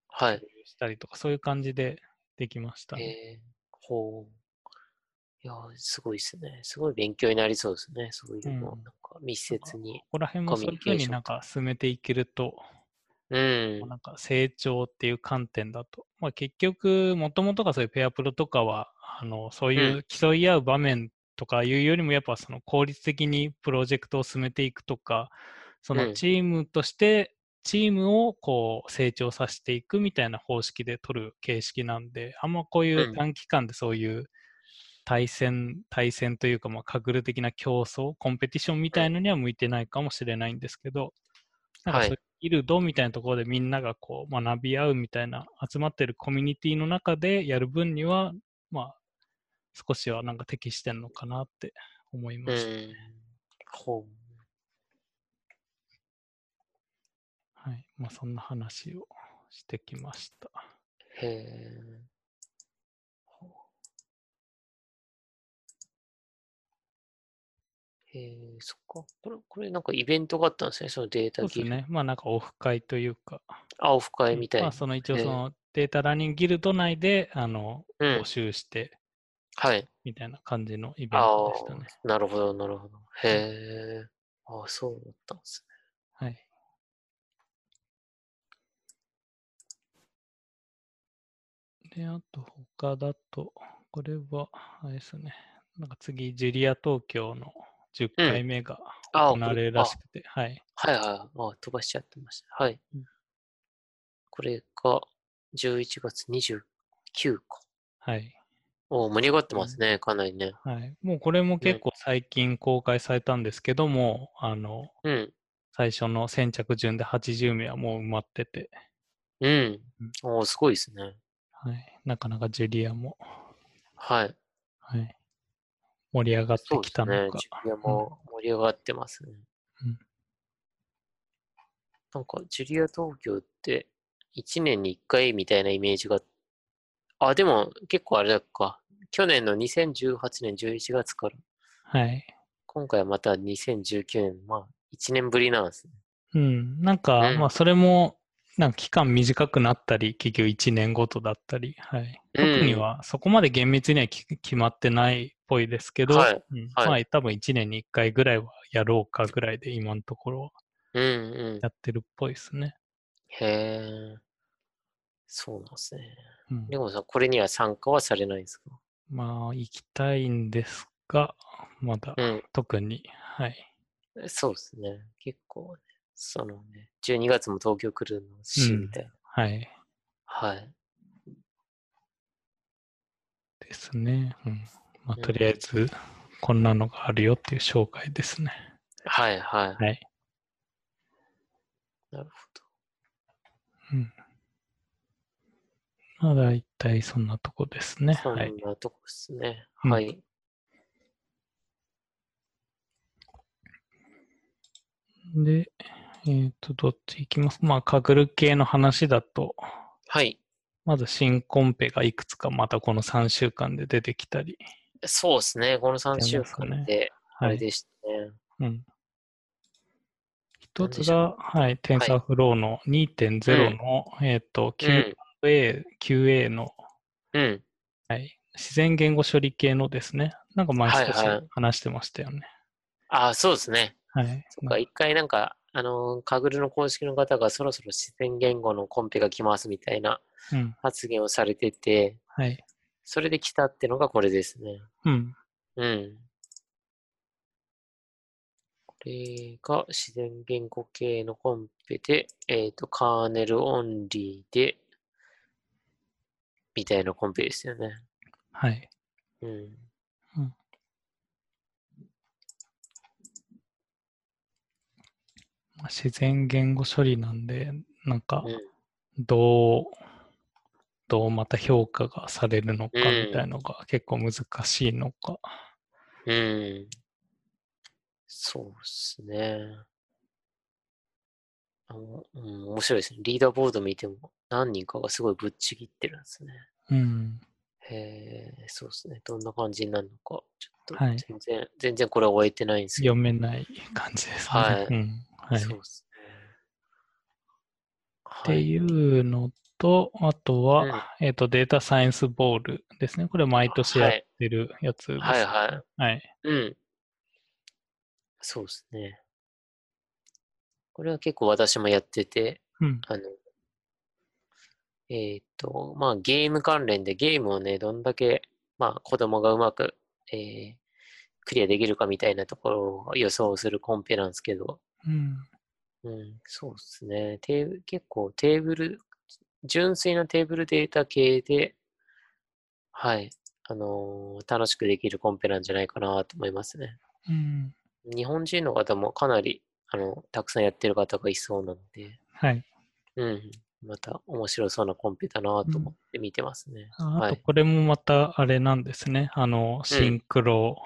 [SPEAKER 1] はい。
[SPEAKER 2] したりとか、そういう感じでできましたね。
[SPEAKER 1] えー、ほう。いやー、すごいですね。すごい勉強になりそうですね。そういうの、
[SPEAKER 2] うん
[SPEAKER 1] なんか密接に。
[SPEAKER 2] ここら辺もそういうふうになんか進めていけると、
[SPEAKER 1] うん。
[SPEAKER 2] なんか成長っていう観点だと、まあ、結局、もともとがそういうペアプロとかは、あのそういう競い合う場面とかいうよりも、やっぱその効率的にプロジェクトを進めていくとか、その
[SPEAKER 1] うん。
[SPEAKER 2] チームとして、チームをこう成長させていくみたいな方式で取る形式なんで、あんまこういううん。短期間でそういう対戦、対戦というか、まあ、カグル的な競争、コンペティションみたいのには向いてないかもしれないんですけど、なんか
[SPEAKER 1] はい
[SPEAKER 2] そうい。うギルドみたいなところでみんながこう学び合うみたいな集まってるコミュニティの中でやる分には、まあ、少しはなんか適してんのかなって思いうました。
[SPEAKER 1] ん。ほ
[SPEAKER 2] はい。まあ、そんな話をしてきました。
[SPEAKER 1] う。へえ。へえ、そっか。これ、これなんかイベントがあったんですね。そのデータギルド。
[SPEAKER 2] そうですね。まあ、なんかオフ会というか、
[SPEAKER 1] あ、オフ会みたいな。
[SPEAKER 2] まあ、その一応そのデータラーニングギルド内で、あの、
[SPEAKER 1] うん
[SPEAKER 2] 募。集して、
[SPEAKER 1] はい。
[SPEAKER 2] みたいな感じのイベン
[SPEAKER 1] あ
[SPEAKER 2] トでしたね。
[SPEAKER 1] あ、なるほど、なるほど。へえ。ああ、そうだったんです
[SPEAKER 2] はい。で、あと他だと、これは、あれですね。なんか次、ジュリア東京の10回目が
[SPEAKER 1] あ
[SPEAKER 2] 行われるらしくて、はい。
[SPEAKER 1] はいはい。あ飛ばしちゃってました。はい。
[SPEAKER 2] うん
[SPEAKER 1] これが11月29か。
[SPEAKER 2] はい。
[SPEAKER 1] お盛り上がってますね、かなりね。
[SPEAKER 2] はい。もうこれも結構最近公開されたんですけども、あの、
[SPEAKER 1] うん。
[SPEAKER 2] 最初の先着順で80名はもう埋まってて、
[SPEAKER 1] うん
[SPEAKER 2] うん。
[SPEAKER 1] おすごいですね。
[SPEAKER 2] はい。なかなかジュリアも、
[SPEAKER 1] はい。
[SPEAKER 2] はい。盛り上がって
[SPEAKER 1] そうですね。
[SPEAKER 2] きたのか。
[SPEAKER 1] ジュリアも盛り上がってますね。
[SPEAKER 2] うん
[SPEAKER 1] なんか、ジュリア東京って1年に1回みたいなイメージが。あ、でも結構あれだっか。去年の2018年11月から、
[SPEAKER 2] はい。
[SPEAKER 1] 今回はまた2019年、まあ、1年ぶりなんですね。
[SPEAKER 2] うん。なんか、
[SPEAKER 1] うん
[SPEAKER 2] まあ、それも、なんか期間短くなったり、結局1年ごとだったり、はい。
[SPEAKER 1] うん
[SPEAKER 2] 特には、そこまで厳密にはき決まってないっぽいですけど、
[SPEAKER 1] はい
[SPEAKER 2] うん
[SPEAKER 1] はい
[SPEAKER 2] まあ、多分1年に1回ぐらいはやろうかぐらいで、今のところは
[SPEAKER 1] うんうん。
[SPEAKER 2] やってるっぽいですね。
[SPEAKER 1] へえ。そうなんですね。
[SPEAKER 2] うん、
[SPEAKER 1] でもさん、これには参加はされないんですか？
[SPEAKER 2] まあ、行きたいんですが、まだ
[SPEAKER 1] うん。
[SPEAKER 2] 特に、はい。
[SPEAKER 1] そうですね。結構ね、そのね、12月も東京来るのし、
[SPEAKER 2] うん
[SPEAKER 1] みたいな。
[SPEAKER 2] はい。
[SPEAKER 1] はい。
[SPEAKER 2] ですね。うん。まあ、
[SPEAKER 1] うん
[SPEAKER 2] とりあえず、こんなのがあるよっていう紹介ですね。
[SPEAKER 1] はいはい。
[SPEAKER 2] はい。
[SPEAKER 1] なるほ
[SPEAKER 2] うん。まあ、大体そんなとこですね。
[SPEAKER 1] ど。そん
[SPEAKER 2] はい。
[SPEAKER 1] なとこですね。
[SPEAKER 2] うん
[SPEAKER 1] はい。
[SPEAKER 2] で、えっ、と、どっち行きます？まあ、カグル系の話だと、
[SPEAKER 1] はい。
[SPEAKER 2] まず新コンペがいくつかまたこの3週間で出てきたり。
[SPEAKER 1] そうですね。この3週間で、あ
[SPEAKER 2] はい。
[SPEAKER 1] れでしたね。
[SPEAKER 2] うん。一つが、はい、テンサーフローの2.0の、えっ、と、
[SPEAKER 1] うん。
[SPEAKER 2] QA、QA の、
[SPEAKER 1] うん。
[SPEAKER 2] はい、自然言語処理系のですね。なんか前少し
[SPEAKER 1] はいはい
[SPEAKER 2] 話してましたよね。
[SPEAKER 1] あ、そうですね。
[SPEAKER 2] はい。
[SPEAKER 1] そっか、一回なんか、あのー、カグルの公式の方がそろそろ自然言語のコンペが来ますみたいな
[SPEAKER 2] うん。
[SPEAKER 1] 発言をされてて、
[SPEAKER 2] はい。
[SPEAKER 1] それで来たってのがこれですね。
[SPEAKER 2] うん。
[SPEAKER 1] うん。れが自然言語系のコンペで、えっ、と、カーネルオンリーで、みたいなコンペですよね。
[SPEAKER 2] はい。
[SPEAKER 1] うん。
[SPEAKER 2] うんまあ自然言語処理なんで、なんか、
[SPEAKER 1] うん
[SPEAKER 2] どう、また評価がされるのか
[SPEAKER 1] うん
[SPEAKER 2] みたいのが結構難しいのか。
[SPEAKER 1] うん。そうですね。あのうん、面白いですね。リーダーボード見ても何人かがすごいぶっちぎってるんですね。
[SPEAKER 2] うん。
[SPEAKER 1] へえ、そうですね。どんな感じになるのか、ちょっと
[SPEAKER 2] はい
[SPEAKER 1] 全然、全然これは終えてないんですけど。
[SPEAKER 2] 読めない感じですね。
[SPEAKER 1] はい
[SPEAKER 2] うんはい、
[SPEAKER 1] そうですね。
[SPEAKER 2] っていうのと、あとは、
[SPEAKER 1] うん
[SPEAKER 2] えっ、と、データサイエンスボールですね。これ毎年やってるやつです、
[SPEAKER 1] はいはい。
[SPEAKER 2] はい。
[SPEAKER 1] うん。そうですね。これは結構私もやってて、
[SPEAKER 2] うん。
[SPEAKER 1] あの、えーっと、まあゲーム関連でゲームをね、どんだけ、まあ子供がうまく、えークリアできるかみたいなところを予想するコンペなんですけど、
[SPEAKER 2] うん。
[SPEAKER 1] うん、そうですね。テーブ結構テーブル、純粋なテーブルデータ系で、はい、あのー楽しくできるコンペなんじゃないかなと思いますね。
[SPEAKER 2] うん。
[SPEAKER 1] 日本人の方もかなり、あの、たくさんやってる方がいそうなので、
[SPEAKER 2] はい。
[SPEAKER 1] うん、また面白そうなコンペだなと思って見てますね。
[SPEAKER 2] ああと、
[SPEAKER 1] はい。
[SPEAKER 2] これもまたあれなんですね。あの、シンクロ。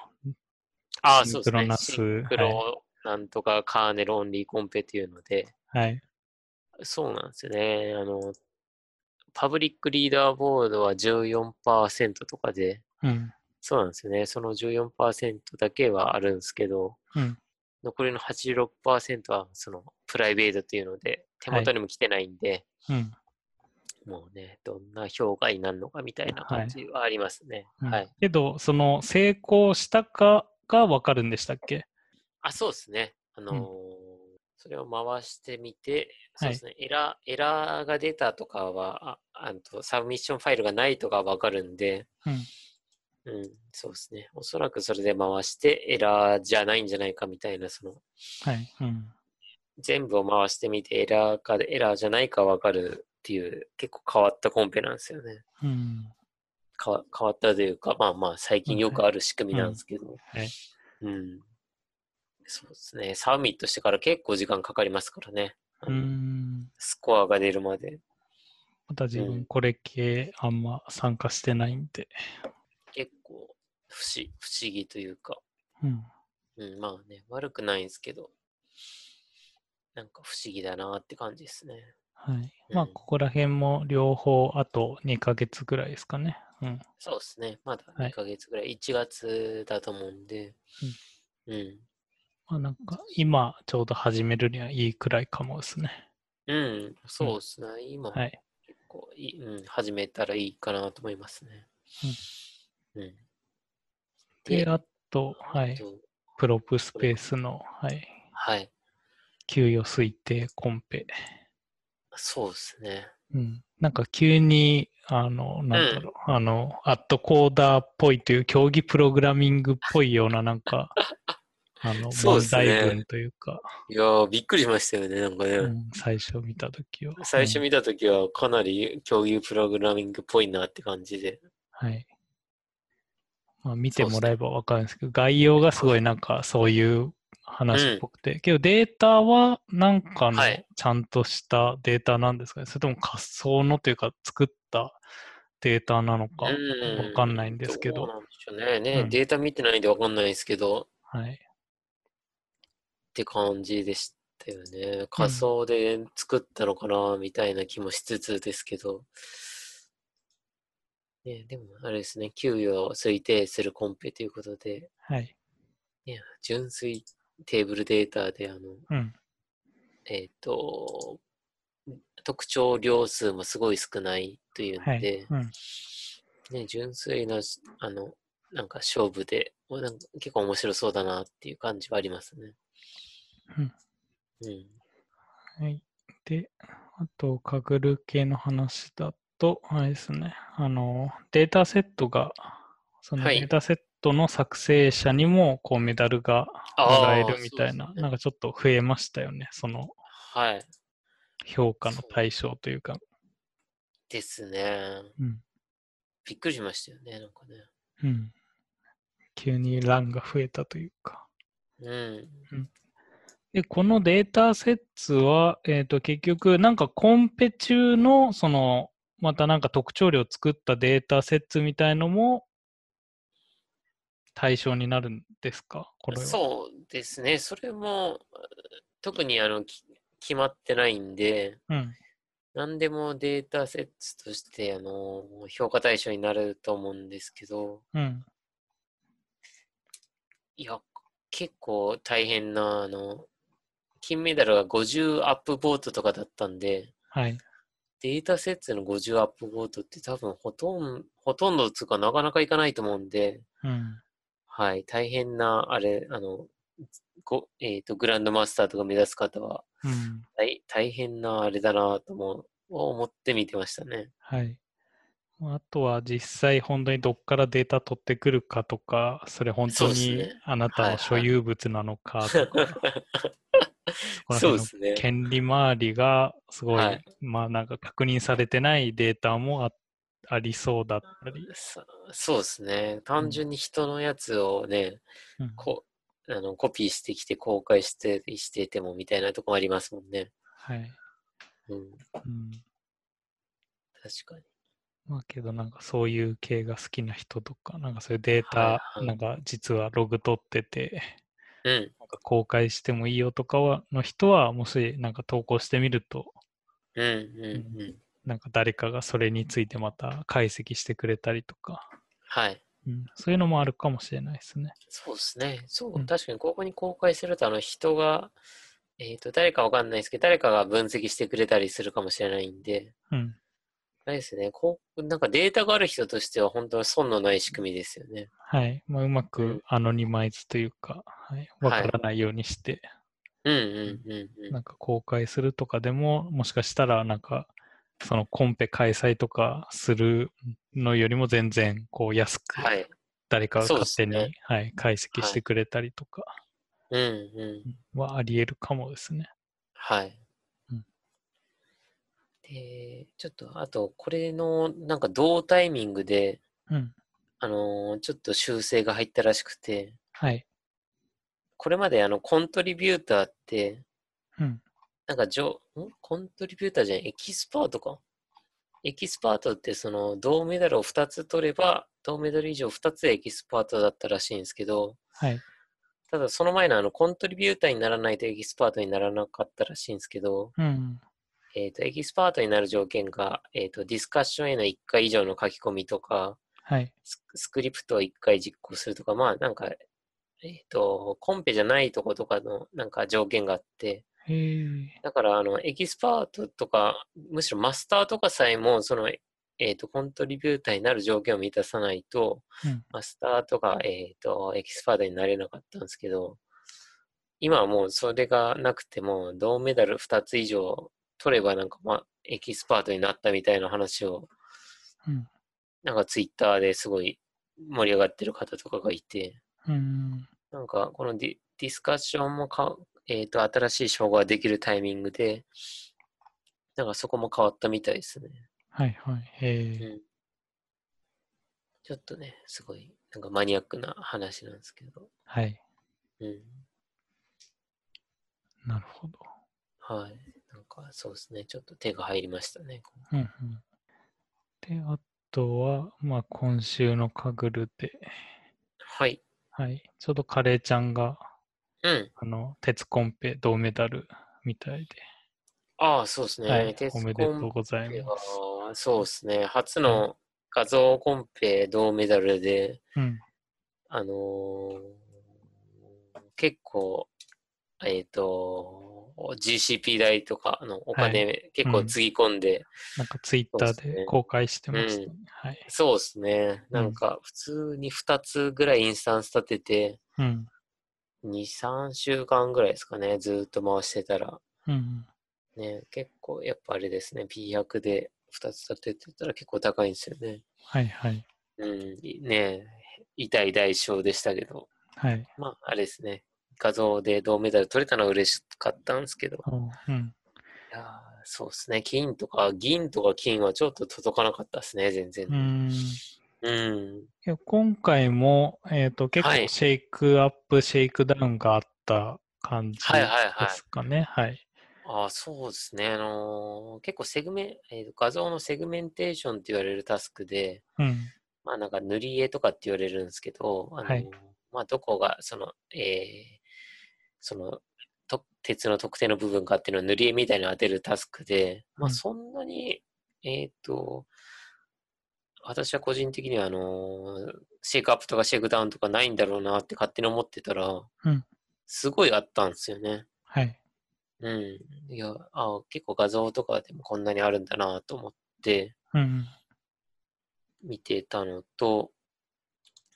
[SPEAKER 1] ああ、
[SPEAKER 2] シン
[SPEAKER 1] そうですね。
[SPEAKER 2] クロナス
[SPEAKER 1] シンクロなんとかカーネルオンリーコンペっていうので、
[SPEAKER 2] はい。
[SPEAKER 1] そうなんですよね。あの、パブリックリーダーボードは14%とかで、
[SPEAKER 2] うん。
[SPEAKER 1] そうなんですよね。その14%だけはあるんですけど、
[SPEAKER 2] うん。
[SPEAKER 1] 残りの86%はそのプライベートっていうので、手元にも来てないんで、
[SPEAKER 2] うん。
[SPEAKER 1] もうね、どんな評価になるのかみたいな感じはありますね。
[SPEAKER 2] うん
[SPEAKER 1] はい。
[SPEAKER 2] けど、その、成功したかがわかるんでしたっけ？
[SPEAKER 1] あ、そうですね。あのーそれを回してみて、そうですね、エラー、エラーが出たとかは、ああとサブミッションファイルがないとかわかるんで、
[SPEAKER 2] うん。
[SPEAKER 1] うん、そうですね。おそらくそれで回してエラーじゃないんじゃないかみたいな、その、
[SPEAKER 2] はい。うん。
[SPEAKER 1] 全部を回してみてエラーかエラーじゃないかわかるっていう、結構変わったコンペなんですよね。
[SPEAKER 2] うん。
[SPEAKER 1] かわ変わったというか、まあまあ、最近よくある仕組みなんですけど、
[SPEAKER 2] はい。
[SPEAKER 1] うん。そうですね。サミットしてから結構時間かかりますからね。あ
[SPEAKER 2] う
[SPEAKER 1] の
[SPEAKER 2] ん。
[SPEAKER 1] スコアが出るまで。
[SPEAKER 2] また自
[SPEAKER 1] うん
[SPEAKER 2] 分、これ系あんま参加してないんで。
[SPEAKER 1] 結構不思不思議というか、
[SPEAKER 2] うん。
[SPEAKER 1] うん、まあね、悪くないんですけど、なんか不思議だなって感じですね。
[SPEAKER 2] はい。まあ、
[SPEAKER 1] うん
[SPEAKER 2] ここら辺も両方あと2ヶ月ぐらいですかね。うん。
[SPEAKER 1] そうですね。まだ
[SPEAKER 2] はい
[SPEAKER 1] 2ヶ月ぐらい、1月だと思うんで、うん。
[SPEAKER 2] まあ、なんか、今ちょうど始めるにはいいくらいかもですね。
[SPEAKER 1] うん、そうですね。今、
[SPEAKER 2] はい。
[SPEAKER 1] 結構いい、うん、始めたらいいかなと思いますね。うん。
[SPEAKER 2] で、あと、はい。
[SPEAKER 1] と
[SPEAKER 2] プロプスペースの、はい。
[SPEAKER 1] はい。
[SPEAKER 2] 給与推定コンペ。
[SPEAKER 1] そうですね。
[SPEAKER 2] うん。なんか急に、あの、なんだろう、あの、アットコーダーっぽいという競技プログラミングっぽいような、なんか、[laughs] あの、問
[SPEAKER 1] そうですね
[SPEAKER 2] 題文というか、
[SPEAKER 1] いやー、びっくりしましたよね。なんかね、
[SPEAKER 2] うん、最初見たときは。うん
[SPEAKER 1] 最初見たときはかなり共有プログラミングっぽいなって感じで。
[SPEAKER 2] はい。まあ、見てもらえばわかるんですけど、概要がすごいなんかそういう話っぽくて、けどデータはなんかの
[SPEAKER 1] はい
[SPEAKER 2] ちゃんとしたデータなんですかね、それとも仮想のというか作ったデータなのか
[SPEAKER 1] うん
[SPEAKER 2] わかんないんですけど、
[SPEAKER 1] どうなんでしょうね。ね、
[SPEAKER 2] うん
[SPEAKER 1] データ見てないんでわかんないですけど、
[SPEAKER 2] はい。
[SPEAKER 1] って感じでしたよね。仮想で作ったのかな、みたいな気もしつつですけど。ね、でも、あれですね、給与を推定するコンペということで、
[SPEAKER 2] はい。
[SPEAKER 1] ね、純粋テーブルデータで、あの、
[SPEAKER 2] うん。
[SPEAKER 1] えっ、と、特徴量数もすごい少ないというん
[SPEAKER 2] はい。
[SPEAKER 1] で、
[SPEAKER 2] うん。
[SPEAKER 1] ね、純粋な、あの、なんか勝負で、おなんか結構面白そうだなっていう感じはありますね。
[SPEAKER 2] うん。
[SPEAKER 1] うん。
[SPEAKER 2] はい。で、あと、カグル系の話だと、あれですね、あの、データセットが、その
[SPEAKER 1] はい
[SPEAKER 2] データセットの作成者にもこうメダルがもらえるみたいな、
[SPEAKER 1] ね
[SPEAKER 2] なんかちょっと増えましたよね。その
[SPEAKER 1] はい。
[SPEAKER 2] 評価の対象というか。
[SPEAKER 1] ですね。
[SPEAKER 2] うん。
[SPEAKER 1] びっくりしましたよね、なんかね。
[SPEAKER 2] うん。急に欄が増えたというか。
[SPEAKER 1] うん。
[SPEAKER 2] で、このデータセッツは、えっ、と、結局、なんかコンペ中の、その、またなんか特徴量を作ったデータセッツみたいのも対象になるんですか？これは。
[SPEAKER 1] そうですね。それも、特にあの、き決まってないんで、
[SPEAKER 2] う。ん。
[SPEAKER 1] 何でもデータセットとして、あの、評価対象になると思うんですけど、
[SPEAKER 2] うん。
[SPEAKER 1] いや、結構大変な、あの、金メダルが50アップボートとかだったんで、
[SPEAKER 2] はい。
[SPEAKER 1] データセットの50アップボートって多分ほとんほとんどつうかなかなかいかないと思うんで、
[SPEAKER 2] うん。
[SPEAKER 1] はい、大変な、あれ、あの、ごえっ、と、グランドマスターとか目指す方は、
[SPEAKER 2] うん。
[SPEAKER 1] 大大変なあれだなとも思って見てましたね。
[SPEAKER 2] はい。あとは実際本当にどっからデータ取ってくるかとか、それ本当にあなたの所有物なのかとか、そ [laughs] この
[SPEAKER 1] そうですね。
[SPEAKER 2] 権利周りがすごい、
[SPEAKER 1] はい
[SPEAKER 2] まあなんか確認されてないデータもあありそうだったり。
[SPEAKER 1] そそうですね。単純に人のやつをね、
[SPEAKER 2] うん
[SPEAKER 1] こあのコピーしてきて公開してしててもみたいなとこもありますもんね。
[SPEAKER 2] はい。
[SPEAKER 1] うん、
[SPEAKER 2] うん。
[SPEAKER 1] 確かに。
[SPEAKER 2] まあけどなんかそういう系が好きな人とか、なんかそういうデータ、
[SPEAKER 1] はいはい
[SPEAKER 2] なんか実はログ取ってて、
[SPEAKER 1] うん
[SPEAKER 2] か公開してもいいよとかはの人は、もしなんか投稿してみると、
[SPEAKER 1] うん、うん、うん。
[SPEAKER 2] なんか誰かがそれについてまた解析してくれたりとか、
[SPEAKER 1] はい。
[SPEAKER 2] うん、そういうのもあるかもしれないですね。
[SPEAKER 1] そうですね。そう、
[SPEAKER 2] うん
[SPEAKER 1] 確かにここに公開すると、あの人が、えっ、と、誰かわかんないですけど、誰かが分析してくれたりするかもしれないんで、
[SPEAKER 2] うん。
[SPEAKER 1] あれですね、こう、なんかデータがある人としては本当に損のない仕組みですよね。
[SPEAKER 2] はい。まあ、うま
[SPEAKER 1] うん
[SPEAKER 2] くアノニマイズというか、はい。わからないようにして、
[SPEAKER 1] うんうんうんうん。
[SPEAKER 2] なんか公開するとかでも、もしかしたらなんか、そのコンペ開催とかするのよりも全然こう安く
[SPEAKER 1] はい。
[SPEAKER 2] 誰かが勝手に、
[SPEAKER 1] ですね
[SPEAKER 2] はい、解析してくれたりとか
[SPEAKER 1] うんうん。
[SPEAKER 2] はあり得るかもですね。
[SPEAKER 1] はい。
[SPEAKER 2] うん
[SPEAKER 1] で、ちょっと、あと、これの、なんか同タイミングで、
[SPEAKER 2] うん。
[SPEAKER 1] あのーちょっと修正が入ったらしくて、
[SPEAKER 2] はい。
[SPEAKER 1] これまであの、コントリビューターって、
[SPEAKER 2] うん。
[SPEAKER 1] なんか、じょん？コントリビューターじゃない、エキスパートか？エキスパートって、その、銅メダルを2つ取れば、銅メダル以上2つでエキスパートだったらしいんですけど、
[SPEAKER 2] はい。
[SPEAKER 1] ただその前のあの、コントリビューターにならないとエキスパートにならなかったらしいんですけど、
[SPEAKER 2] うん。
[SPEAKER 1] えっ、と、エキスパートになる条件が、えっ、と、ディスカッションへの1回以上の書き込みとか、
[SPEAKER 2] はい。
[SPEAKER 1] ススクリプトを1回実行するとか、まあ、なんか、えっ、と、コンペじゃないとことかの、なんか条件があって。だから、あの、エキスパートとか、むしろマスターとかさえも、その、えっ、と、コントリビューターになる条件を満たさないと、
[SPEAKER 2] うん
[SPEAKER 1] マスターとか、えっ、と、エキスパートになれなかったんですけど、今はもうそれがなくても、銅メダル2つ以上取れば、なんか、まあ、エキスパートになったみたいな話を、
[SPEAKER 2] うん。
[SPEAKER 1] なんかツイッターですごい盛り上がってる方とかがいて、
[SPEAKER 2] うん。
[SPEAKER 1] なんかこのディディスカッションもか、えっ、と、新しい称号ができるタイミングで、なんかそこも変わったみたいですね。
[SPEAKER 2] はいはい。へ
[SPEAKER 1] う
[SPEAKER 2] え。
[SPEAKER 1] ん。ちょっとね、すごい、なんかマニアックな話なんですけど。
[SPEAKER 2] はい。
[SPEAKER 1] うん。
[SPEAKER 2] なるほど。
[SPEAKER 1] はい。かそうですね。ちょっと手が入りましたね。
[SPEAKER 2] うんうん。で、あとは、まあ、今週のカグルで、
[SPEAKER 1] はい。
[SPEAKER 2] はい。ちょうどカレーちゃんが、
[SPEAKER 1] うん。
[SPEAKER 2] あの、鉄コンペ銅メダルみたい
[SPEAKER 1] ああ、そうです
[SPEAKER 2] で、
[SPEAKER 1] ね。
[SPEAKER 2] はい。
[SPEAKER 1] 鉄
[SPEAKER 2] おめでとうござい
[SPEAKER 1] ペ
[SPEAKER 2] ます。
[SPEAKER 1] は、そうですね。初の画像コンペ銅メダルで、
[SPEAKER 2] うん。
[SPEAKER 1] あのー結構、えっ、と、GCP 代とかのお金結構つぎ込んで、
[SPEAKER 2] なんかツイッター
[SPEAKER 1] で
[SPEAKER 2] 公開してましたね。
[SPEAKER 1] うん
[SPEAKER 2] はい。
[SPEAKER 1] そうですね。
[SPEAKER 2] うん
[SPEAKER 1] なんか普通に2つぐらいインスタンス立てて、
[SPEAKER 2] うん。
[SPEAKER 1] 2、3週間ぐらいですかね、ずーっと回してたら。
[SPEAKER 2] うん。
[SPEAKER 1] ね、結構やっぱあれですね、P100 で2つ立ててたら結構高いんですよね。
[SPEAKER 2] はいはい。
[SPEAKER 1] うん、いね痛い代償でしたけど、
[SPEAKER 2] はい。
[SPEAKER 1] まあ、あれですね。画像で銅メダル取れたのは嬉しかったんですけど、
[SPEAKER 2] おうん。
[SPEAKER 1] いやーそうですね。金とか銀とか金はちょっと届かなかったですね、全然
[SPEAKER 2] う。ん。
[SPEAKER 1] うん。
[SPEAKER 2] 今回も、えっ、と、結
[SPEAKER 1] はい
[SPEAKER 2] 構シェイクアップ、シェイクダウンがあった感じ
[SPEAKER 1] はいはいはい
[SPEAKER 2] ですかね。はい。
[SPEAKER 1] ああ、そうですね。あのー結構セグメン、えーと画像のセグメンテーションって言われるタスクで、
[SPEAKER 2] うん。
[SPEAKER 1] まあなんか塗り絵とかって言われるんですけど、あのー
[SPEAKER 2] はい
[SPEAKER 1] まあどこがその、えーそのと鉄の特定の部分かっていうのを塗り絵みたいに当てるタスクで、まあ
[SPEAKER 2] うん
[SPEAKER 1] そんなに、えっ、と、私は個人的にはあのーシェイクアップとかシェイクダウンとかないんだろうなって勝手に思ってたら、
[SPEAKER 2] うん
[SPEAKER 1] すごいあったんですよね。
[SPEAKER 2] はい。
[SPEAKER 1] うん。いや、あ結構画像とかでもこんなにあるんだなと思って
[SPEAKER 2] うん。
[SPEAKER 1] 見てたのと、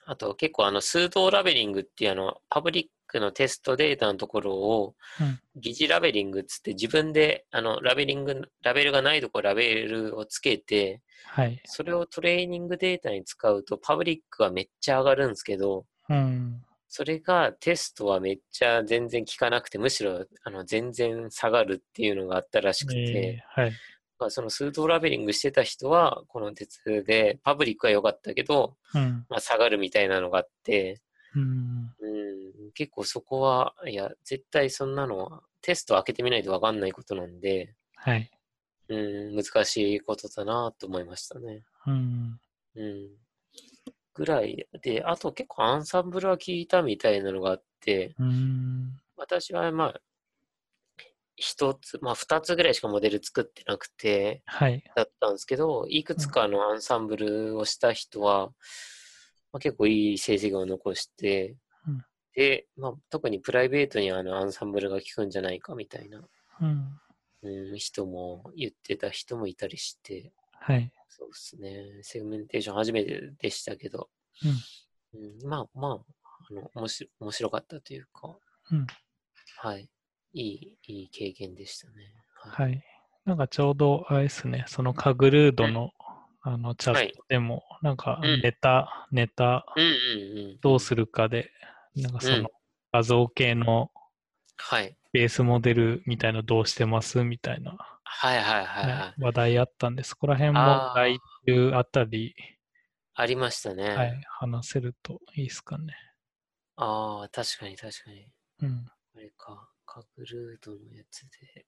[SPEAKER 1] あと結構あの、数動ラベリングっていうあの、パブリックのテストデータのところを
[SPEAKER 2] うん、
[SPEAKER 1] 疑似ラベリングっつって自分であの、ラベリング、ラベルがないところラベルをつけて、
[SPEAKER 2] はい。
[SPEAKER 1] それをトレーニングデータに使うとパブリックはめっちゃ上がるんですけど、
[SPEAKER 2] うん。
[SPEAKER 1] それがテストはめっちゃ全然効かなくて、むしろあの全然下がるっていうのがあったらしくて、
[SPEAKER 2] えーはい。
[SPEAKER 1] まあ、その数動ラベリングしてた人は、この鉄で、パブリックは良かったけど、
[SPEAKER 2] うん。
[SPEAKER 1] まあ、下がるみたいなのがあって、
[SPEAKER 2] うん。
[SPEAKER 1] うん、結構そこは、いや、絶対そんなのは、テスト開けてみないと分かんないことなんで、
[SPEAKER 2] はい。
[SPEAKER 1] うん、難しいことだなと思いましたね。
[SPEAKER 2] うん。
[SPEAKER 1] うん。ぐらいで、あと結構アンサンブルは聞いたみたいなのがあって、
[SPEAKER 2] うん。
[SPEAKER 1] 私はまあ、一つ、まあ二つぐらいしかモデル作ってなくて、
[SPEAKER 2] はい。
[SPEAKER 1] だったんですけど、いくつかのアンサンブルをした人は、まあ、結構いい成績を残して、
[SPEAKER 2] うん
[SPEAKER 1] で、まあ、特にプライベートにあのアンサンブルが効くんじゃないかみたいな、
[SPEAKER 2] うん。
[SPEAKER 1] うん、人も言ってた人もいたりして、
[SPEAKER 2] はい。
[SPEAKER 1] そうですね、セグメンテーション初めてでしたけど、うんまあまあ、あの面白面白かったというか、
[SPEAKER 2] うん
[SPEAKER 1] はい、いい、いい経験でしたね。はい。
[SPEAKER 2] はい。なんかちょうど、あれですね、そのカグルードの、あのチャットでも、なんか
[SPEAKER 1] うん
[SPEAKER 2] ネタ、ネタ
[SPEAKER 1] うんうんうん。
[SPEAKER 2] どうするかで、なんかそ
[SPEAKER 1] うん
[SPEAKER 2] の画像系の
[SPEAKER 1] はい。
[SPEAKER 2] ベースモデルみたいなどうしてます？みたいな、
[SPEAKER 1] はいはいはい
[SPEAKER 2] ね
[SPEAKER 1] はい。
[SPEAKER 2] 話題あったんで、そこら辺も来週あたり、
[SPEAKER 1] ありましたね。
[SPEAKER 2] はい、話せるといいですかね。
[SPEAKER 1] ああ、確かに確かに。
[SPEAKER 2] うん。
[SPEAKER 1] あれか、カグルードのやつで、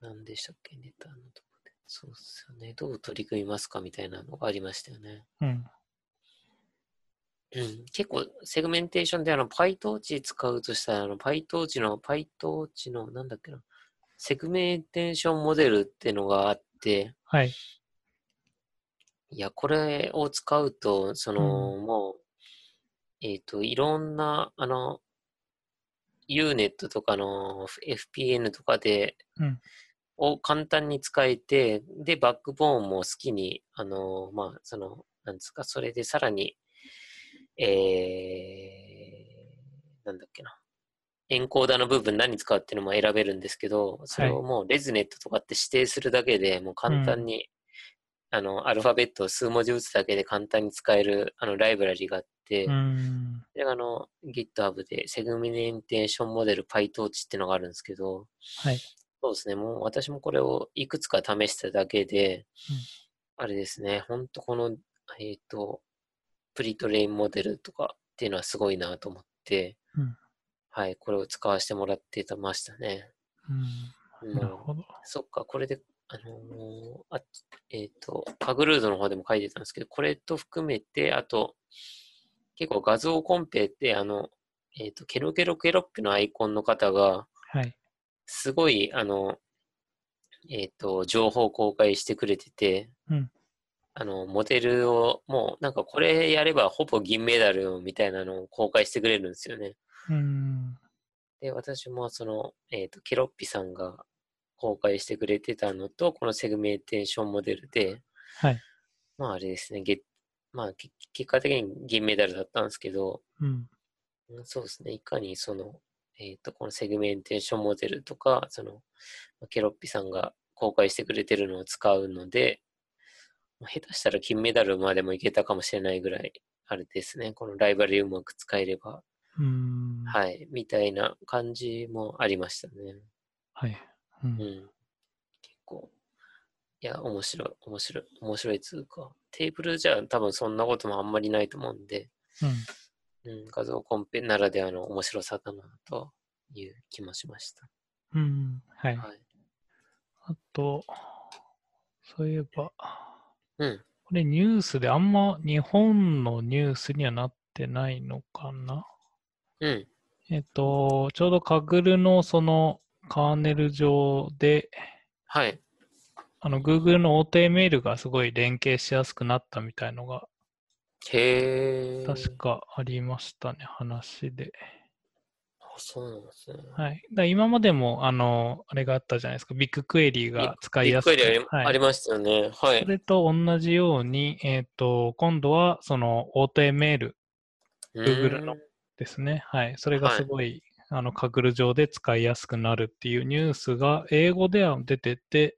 [SPEAKER 1] 何でしたっけ、ネタのとこで。そうっすよね。どう取り組みますか？みたいなのがありましたよね。
[SPEAKER 2] うん。
[SPEAKER 1] うん。結構、セグメンテーションで、あの、PyTorch 使うとしたら、あの、PyTorch の、PyTorch の、なんだっけな、セグメンテーションモデルってのがあって、
[SPEAKER 2] はい。
[SPEAKER 1] いや、これを使うと、その、もう、えっ、と、いろんな、あの、Unet とかの FPN とかで、
[SPEAKER 2] うん
[SPEAKER 1] を簡単に使えて、で、バックボーンも好きに、あの、まあ、その、なんですか、それでさらに、えー、なんだっけな。エンコーダーの部分何使うっていうのも選べるんですけど、それをもうレズネットとかって指定するだけでもう簡単に、あの、アルファベットを数文字打つだけで簡単に使える、あの、ライブラリがあって、
[SPEAKER 2] うん。
[SPEAKER 1] それがあの、GitHub でセグメンテーションモデル PyTorch っていうのがあるんですけど、
[SPEAKER 2] はい。
[SPEAKER 1] そうですね、もう私もこれをいくつか試しただけで、
[SPEAKER 2] うん
[SPEAKER 1] あれですね、ほんとこの、えっ、と、プリトレインモデルとかっていうのはすごいなと思って、
[SPEAKER 2] うん
[SPEAKER 1] はい、これを使わせてもらってましたね。
[SPEAKER 2] うん。なるほど。
[SPEAKER 1] そっか、これで、あのーあえっ、と、カグルードの方でも書いてたんですけど、これと含めて、あと、結構画像コンペって、あの、えっ、と、ケロケロケロッピのアイコンの方が、
[SPEAKER 2] はい。
[SPEAKER 1] すごい、あの、えっ、と、情報公開してくれてて、
[SPEAKER 2] うん
[SPEAKER 1] あの、モデルを、もう、なんかこれやればほぼ銀メダルみたいなのを公開してくれるんですよね。
[SPEAKER 2] うん。
[SPEAKER 1] で、私もその、えっ、と、ケロッピさんが公開してくれてたのと、このセグメンテーションモデルで、
[SPEAKER 2] はい。
[SPEAKER 1] まああれですね、げまあけ結果的に銀メダルだったんですけど、
[SPEAKER 2] うん。
[SPEAKER 1] うんそうですね、いかにその、えっ、と、このセグメンテーションモデルとか、その、まあケロッピさんが公開してくれてるのを使うので、まあ下手したら金メダルまでもいけたかもしれないぐらい、あれですね、このライバルうまく使えれば、
[SPEAKER 2] うん。
[SPEAKER 1] はい、みたいな感じもありましたね。
[SPEAKER 2] はい。うん
[SPEAKER 1] うん。結構、いや、面白い、面白い、面白いつうか、テーブルじゃ多分そんなこともあんまりないと思うんで、
[SPEAKER 2] うん。
[SPEAKER 1] うん、画像コンペならではの面白さだなという気もしました。
[SPEAKER 2] うん。はい。
[SPEAKER 1] はい。
[SPEAKER 2] あと、そういえば、
[SPEAKER 1] うん。
[SPEAKER 2] これニュースであんま日本のニュースにはなってないのかな？
[SPEAKER 1] うん。
[SPEAKER 2] えっと、ちょうどカグルのそのカーネル上で、
[SPEAKER 1] はい。
[SPEAKER 2] あの Google の OTML がすごい連携しやすくなったみたいのが
[SPEAKER 1] へえ。
[SPEAKER 2] 確かありましたね、話で。
[SPEAKER 1] あそうなんですね。
[SPEAKER 2] はい。だ今までも、あの、あれがあったじゃないですか、ビッグクエリーが使いやすく
[SPEAKER 1] ビッグクエリあり,、
[SPEAKER 2] はい
[SPEAKER 1] ありましたよね。はい
[SPEAKER 2] そ。れと同じように、えっ、と、今度はその OTML Google の
[SPEAKER 1] うーん
[SPEAKER 2] ですね。はい。それが
[SPEAKER 1] はい
[SPEAKER 2] すごい、あの、カグル上で使いやすくなるっていうニュースが英語では出てて、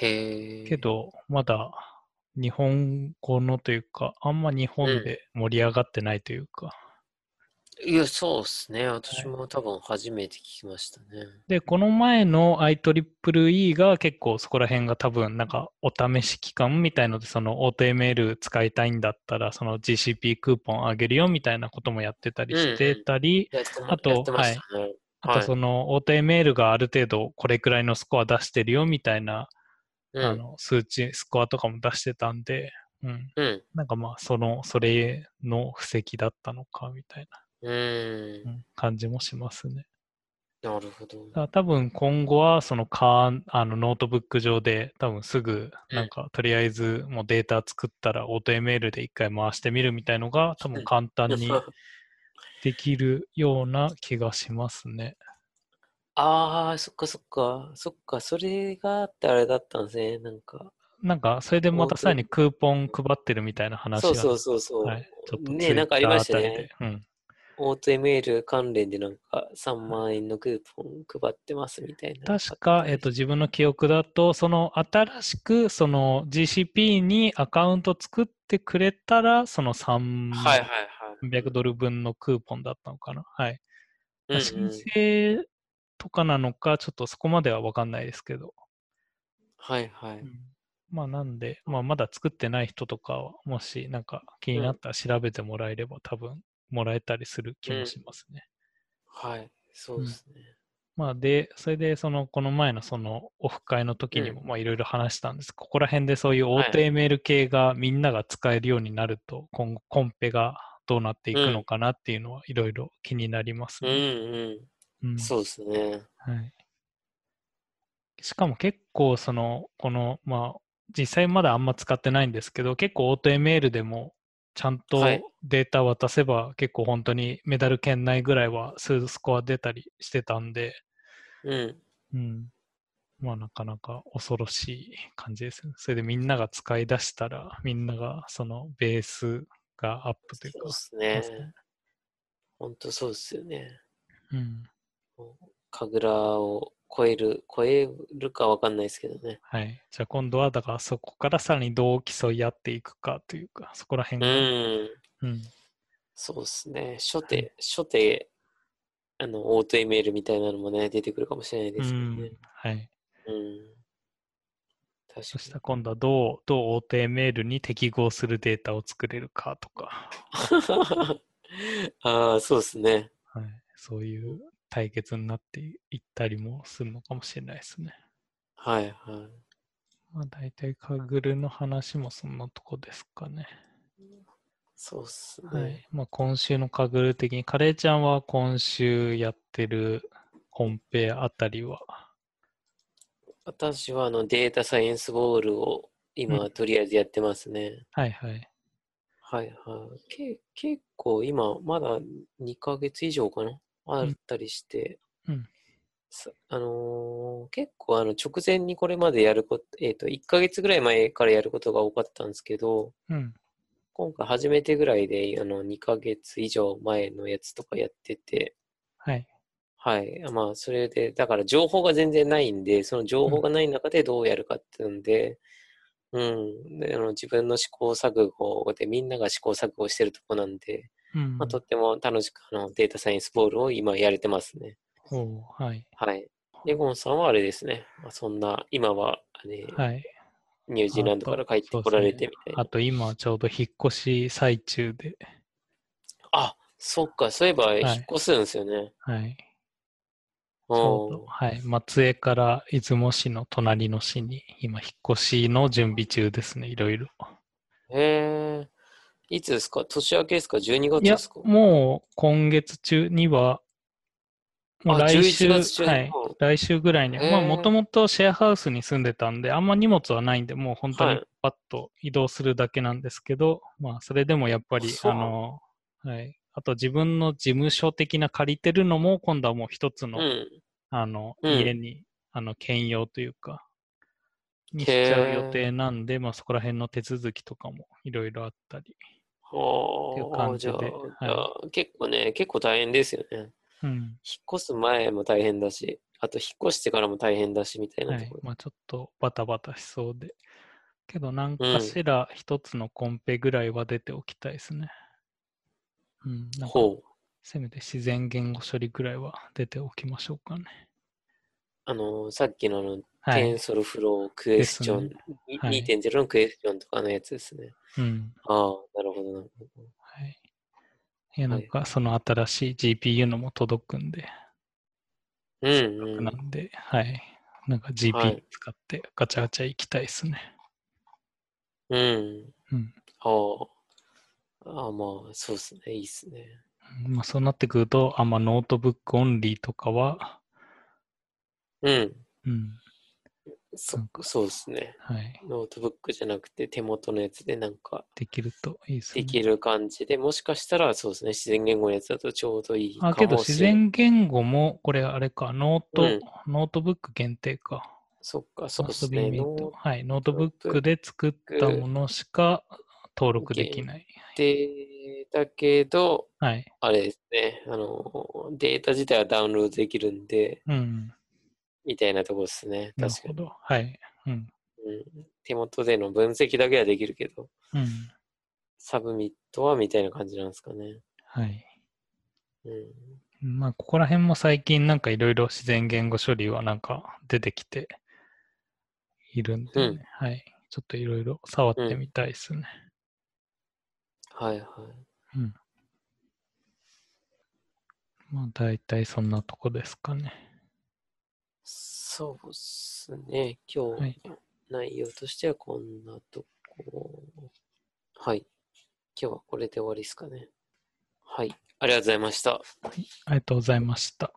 [SPEAKER 1] へえ。
[SPEAKER 2] けど、まだ日本語のというか、あんま日本で盛り上がってないというか。
[SPEAKER 1] いや、そうですね。私も多分初めて聞きましたね。
[SPEAKER 2] で、この前の IEEE が結構そこら辺が多分なんかお試し期間みたいので、その OTML 使いたいんだったら、その GCP クーポンあげるよみたいなこともやってたりしてたり、あと
[SPEAKER 1] やってましたね。
[SPEAKER 2] あとその OTML がある程度これくらいのスコア出してるよみたいな、
[SPEAKER 1] うん
[SPEAKER 2] あの数値、スコアとかも出してたんで、うん。
[SPEAKER 1] うん。
[SPEAKER 2] なんかまあ、その、それの布石だったのかみたいな、
[SPEAKER 1] う
[SPEAKER 2] んん感じもしますね。
[SPEAKER 1] なるほど。
[SPEAKER 2] 多分今後はそのカーあのノートブック上で多分すぐなんかとりあえずもうデータ作ったら AutoML で一回回してみるみたいのが多分簡単に [laughs] できるような気がしますね。
[SPEAKER 1] ああ、そっかそっか。そっか、それがあってあれだったんですね。なんか。
[SPEAKER 2] なんかそれでまたさらにクーポン配ってるみたいな話が
[SPEAKER 1] そうそうそうそう。
[SPEAKER 2] はい、ちょっと
[SPEAKER 1] ねなんかありましたね
[SPEAKER 2] で。うん
[SPEAKER 1] オート ML 関連でなんか3万円のクーポン配ってますみたいな。
[SPEAKER 2] 確か、えっと、自分の記憶だと、その新しくその GCP にアカウント作ってくれたら、その300
[SPEAKER 1] はいはいはい。
[SPEAKER 2] ドル分のクーポンだったのかな。はい。
[SPEAKER 1] うんうん
[SPEAKER 2] 申請とかなのか、ちょっとそこまでは分かんないですけど。
[SPEAKER 1] はいはい。
[SPEAKER 2] まあ、なんで、まあ、まだ作ってない人とかは、もしなんか気になったら調べてもらえれば、多分もらえたりする気もしますね。
[SPEAKER 1] はい。そうですね。
[SPEAKER 2] まあ、で、それで、その、この前のその、オフ会の時にも、まあ、いろいろ話したんです。ここら辺でそういう
[SPEAKER 1] はい
[SPEAKER 2] OTML 系がみんなが使えるようになると、今後、コンペがどうなっていくのかなっていうのは、いろいろ気になります
[SPEAKER 1] うん
[SPEAKER 2] ね。
[SPEAKER 1] うん。
[SPEAKER 2] うん
[SPEAKER 1] そうですね。
[SPEAKER 2] はい。しかも結構、その、この、まあ、実際まだあんま使ってないんですけど、結構 AutoML でも、ちゃんと
[SPEAKER 1] はい
[SPEAKER 2] データ渡せば、結構本当にメダル圏内ぐらいは数スコア出たりしてたんで、
[SPEAKER 1] うん。
[SPEAKER 2] うん。まあなかなか恐ろしい感じですね。それでみんなが使い出したら、みんながそのベースがアップというか
[SPEAKER 1] そうで、すね
[SPEAKER 2] そうですね。
[SPEAKER 1] 本当そうですよね。
[SPEAKER 2] うん。
[SPEAKER 1] 神楽を超える、超えるかわかんないですけどね。
[SPEAKER 2] はい。じゃあ今度は、だからそこからさらにどう競い合っていくかというか、そこら辺
[SPEAKER 1] う
[SPEAKER 2] が、
[SPEAKER 1] ん。
[SPEAKER 2] うん。
[SPEAKER 1] そうですね。初手、初手、あの、オート ML みたいなのもね、出てくるかもしれないですけどね。
[SPEAKER 2] はい。
[SPEAKER 1] うん。確か
[SPEAKER 2] そしたら今度はどう、どう OTML に適合するデータを作れるかとか、
[SPEAKER 1] に。[laughs] ああ、そうですね。
[SPEAKER 2] はい。そういう対決になっていったりもするのかもしれないですね。
[SPEAKER 1] はいはい。
[SPEAKER 2] まあ大体カグルの話もそんなとこですかね。
[SPEAKER 1] そうっすね。
[SPEAKER 2] はい。まあ今週のカグル的に、カレーちゃんは今週やってるコンペあたりは、
[SPEAKER 1] 私はあのデータサイエンスボールを今、
[SPEAKER 2] うん
[SPEAKER 1] とりあえずやってますね。
[SPEAKER 2] はいはい。
[SPEAKER 1] はいはい。け結構今、まだ2ヶ月以上かなあったりして、
[SPEAKER 2] うん
[SPEAKER 1] さあのー結構あの直前にこれまでやること、えっ、と、1ヶ月ぐらい前からやることが多かったんですけど、
[SPEAKER 2] うん。
[SPEAKER 1] 今回初めてぐらいで、あの、2ヶ月以上前のやつとかやってて、
[SPEAKER 2] はい。
[SPEAKER 1] はい。まあ、それで、だから情報が全然ないんで、その情報がない中でどうやるかっていうんで、うん。で、あの自分の試行錯誤でみんなが試行錯誤してるとこなんで、
[SPEAKER 2] うん。
[SPEAKER 1] まあ、とっても楽しくあのデータサイエンスボールを今やれてますね。
[SPEAKER 2] はい。
[SPEAKER 1] はい。エゴンさんはあれですね。まあ、そんな、今は、ね
[SPEAKER 2] はい。
[SPEAKER 1] ニュージーランドから帰ってこられてみたいな。
[SPEAKER 2] あと今ちょうど引っ越し最中で、
[SPEAKER 1] あ、そっか、そういえば
[SPEAKER 2] い
[SPEAKER 1] 引っ越すんですよね。
[SPEAKER 2] はい。ちょうど、
[SPEAKER 1] おー
[SPEAKER 2] はい。松江から出雲市の隣の市に今引っ越しの準備中ですね、いろいろ。
[SPEAKER 1] へえ。いつですか？年明けですか ?12 月ですか、
[SPEAKER 2] もう今月中には、もう
[SPEAKER 1] あ
[SPEAKER 2] 来週、
[SPEAKER 1] 11月中に？
[SPEAKER 2] はい、来週ぐらいにまあもともとシェアハウスに住んでたんで、あんま荷物はないんで、もう本当に
[SPEAKER 1] はい。
[SPEAKER 2] パッと移動するだけなんですけど、まあそれでもやっぱり、あの、はい。あと自分の事務所的な借りてるのも、今度はもう一つの、
[SPEAKER 1] うん。
[SPEAKER 2] あの、
[SPEAKER 1] うん。
[SPEAKER 2] 家に、あの、兼用というか、にしちゃう予定なんで、まあそこら辺の手続きとかもいろいろあったり。っていう感じで
[SPEAKER 1] じゃあ結構ね、結構大変ですよね。
[SPEAKER 2] うん。
[SPEAKER 1] 引っ越す前も大変だし、あと引っ越してからも大変だしみたいな
[SPEAKER 2] は
[SPEAKER 1] ところ。。
[SPEAKER 2] いまあちょっとバタバタしそうで。けど、なんかしら一つのコンペぐらいは出ておきたいですね。うん。なんか
[SPEAKER 1] ほう。
[SPEAKER 2] せめて自然言語処理ぐらいは出ておきましょうかね。
[SPEAKER 1] あの、さっきのあの、
[SPEAKER 2] はい。
[SPEAKER 1] テンソルフロークエスチョン、
[SPEAKER 2] です
[SPEAKER 1] に
[SPEAKER 2] はい
[SPEAKER 1] 2.0のクエスチョンとかのやつですね。
[SPEAKER 2] うん。
[SPEAKER 1] ああ、なるほど、なるほど。
[SPEAKER 2] はい。いや、なんかその新しい GPU のも届くんで、
[SPEAKER 1] うん、うん。
[SPEAKER 2] なんで、はい。なんか
[SPEAKER 1] は
[SPEAKER 2] GPU
[SPEAKER 1] い
[SPEAKER 2] 使ってガチャガチャ行きたいですね。
[SPEAKER 1] うん。
[SPEAKER 2] うん。
[SPEAKER 1] ああ。ああ、まあ、そうですね。いいっすね。
[SPEAKER 2] まあそうなってくると、あんまノートブックオンリーとかは、
[SPEAKER 1] うん。
[SPEAKER 2] うん。
[SPEAKER 1] そそうですね。
[SPEAKER 2] はい。
[SPEAKER 1] ノートブックじゃなくて手元のやつでなんか
[SPEAKER 2] できるといいですね。
[SPEAKER 1] できる感じで、もしかしたらそうですね。自然言語のやつだとちょうどいいか
[SPEAKER 2] あ、けど自
[SPEAKER 1] もしれない。
[SPEAKER 2] 然言語も、これあれか、ノート、
[SPEAKER 1] うん
[SPEAKER 2] ノートブック限定か。
[SPEAKER 1] そっか、そうですね。
[SPEAKER 2] はい、ノートブックで作ったものしか登録できない。
[SPEAKER 1] で、だけど、
[SPEAKER 2] はい。
[SPEAKER 1] あれですね。あの、データ自体はダウンロードできるんで、
[SPEAKER 2] うん。
[SPEAKER 1] みたいなとこですね。確かに。
[SPEAKER 2] なるほど。はい。うん。
[SPEAKER 1] うん、手元での分析だけはできるけど、
[SPEAKER 2] うん。
[SPEAKER 1] サブミットはみたいな感じなんですかね。
[SPEAKER 2] はい。
[SPEAKER 1] うん。
[SPEAKER 2] まあ、ここら辺も最近なんかいろいろ自然言語処理はなんか出てきているんで、ね
[SPEAKER 1] うん
[SPEAKER 2] はい。ちょっといろいろ触ってみたいですね。
[SPEAKER 1] はいはい。
[SPEAKER 2] うん。まあ、大体そんなとこですかね。
[SPEAKER 1] そうっすね。今
[SPEAKER 2] はい
[SPEAKER 1] 日、内容としてはこんなとこ。はい。今日はこれで終わりですかね。はい。ありがとうございました。
[SPEAKER 2] ありがとうございました。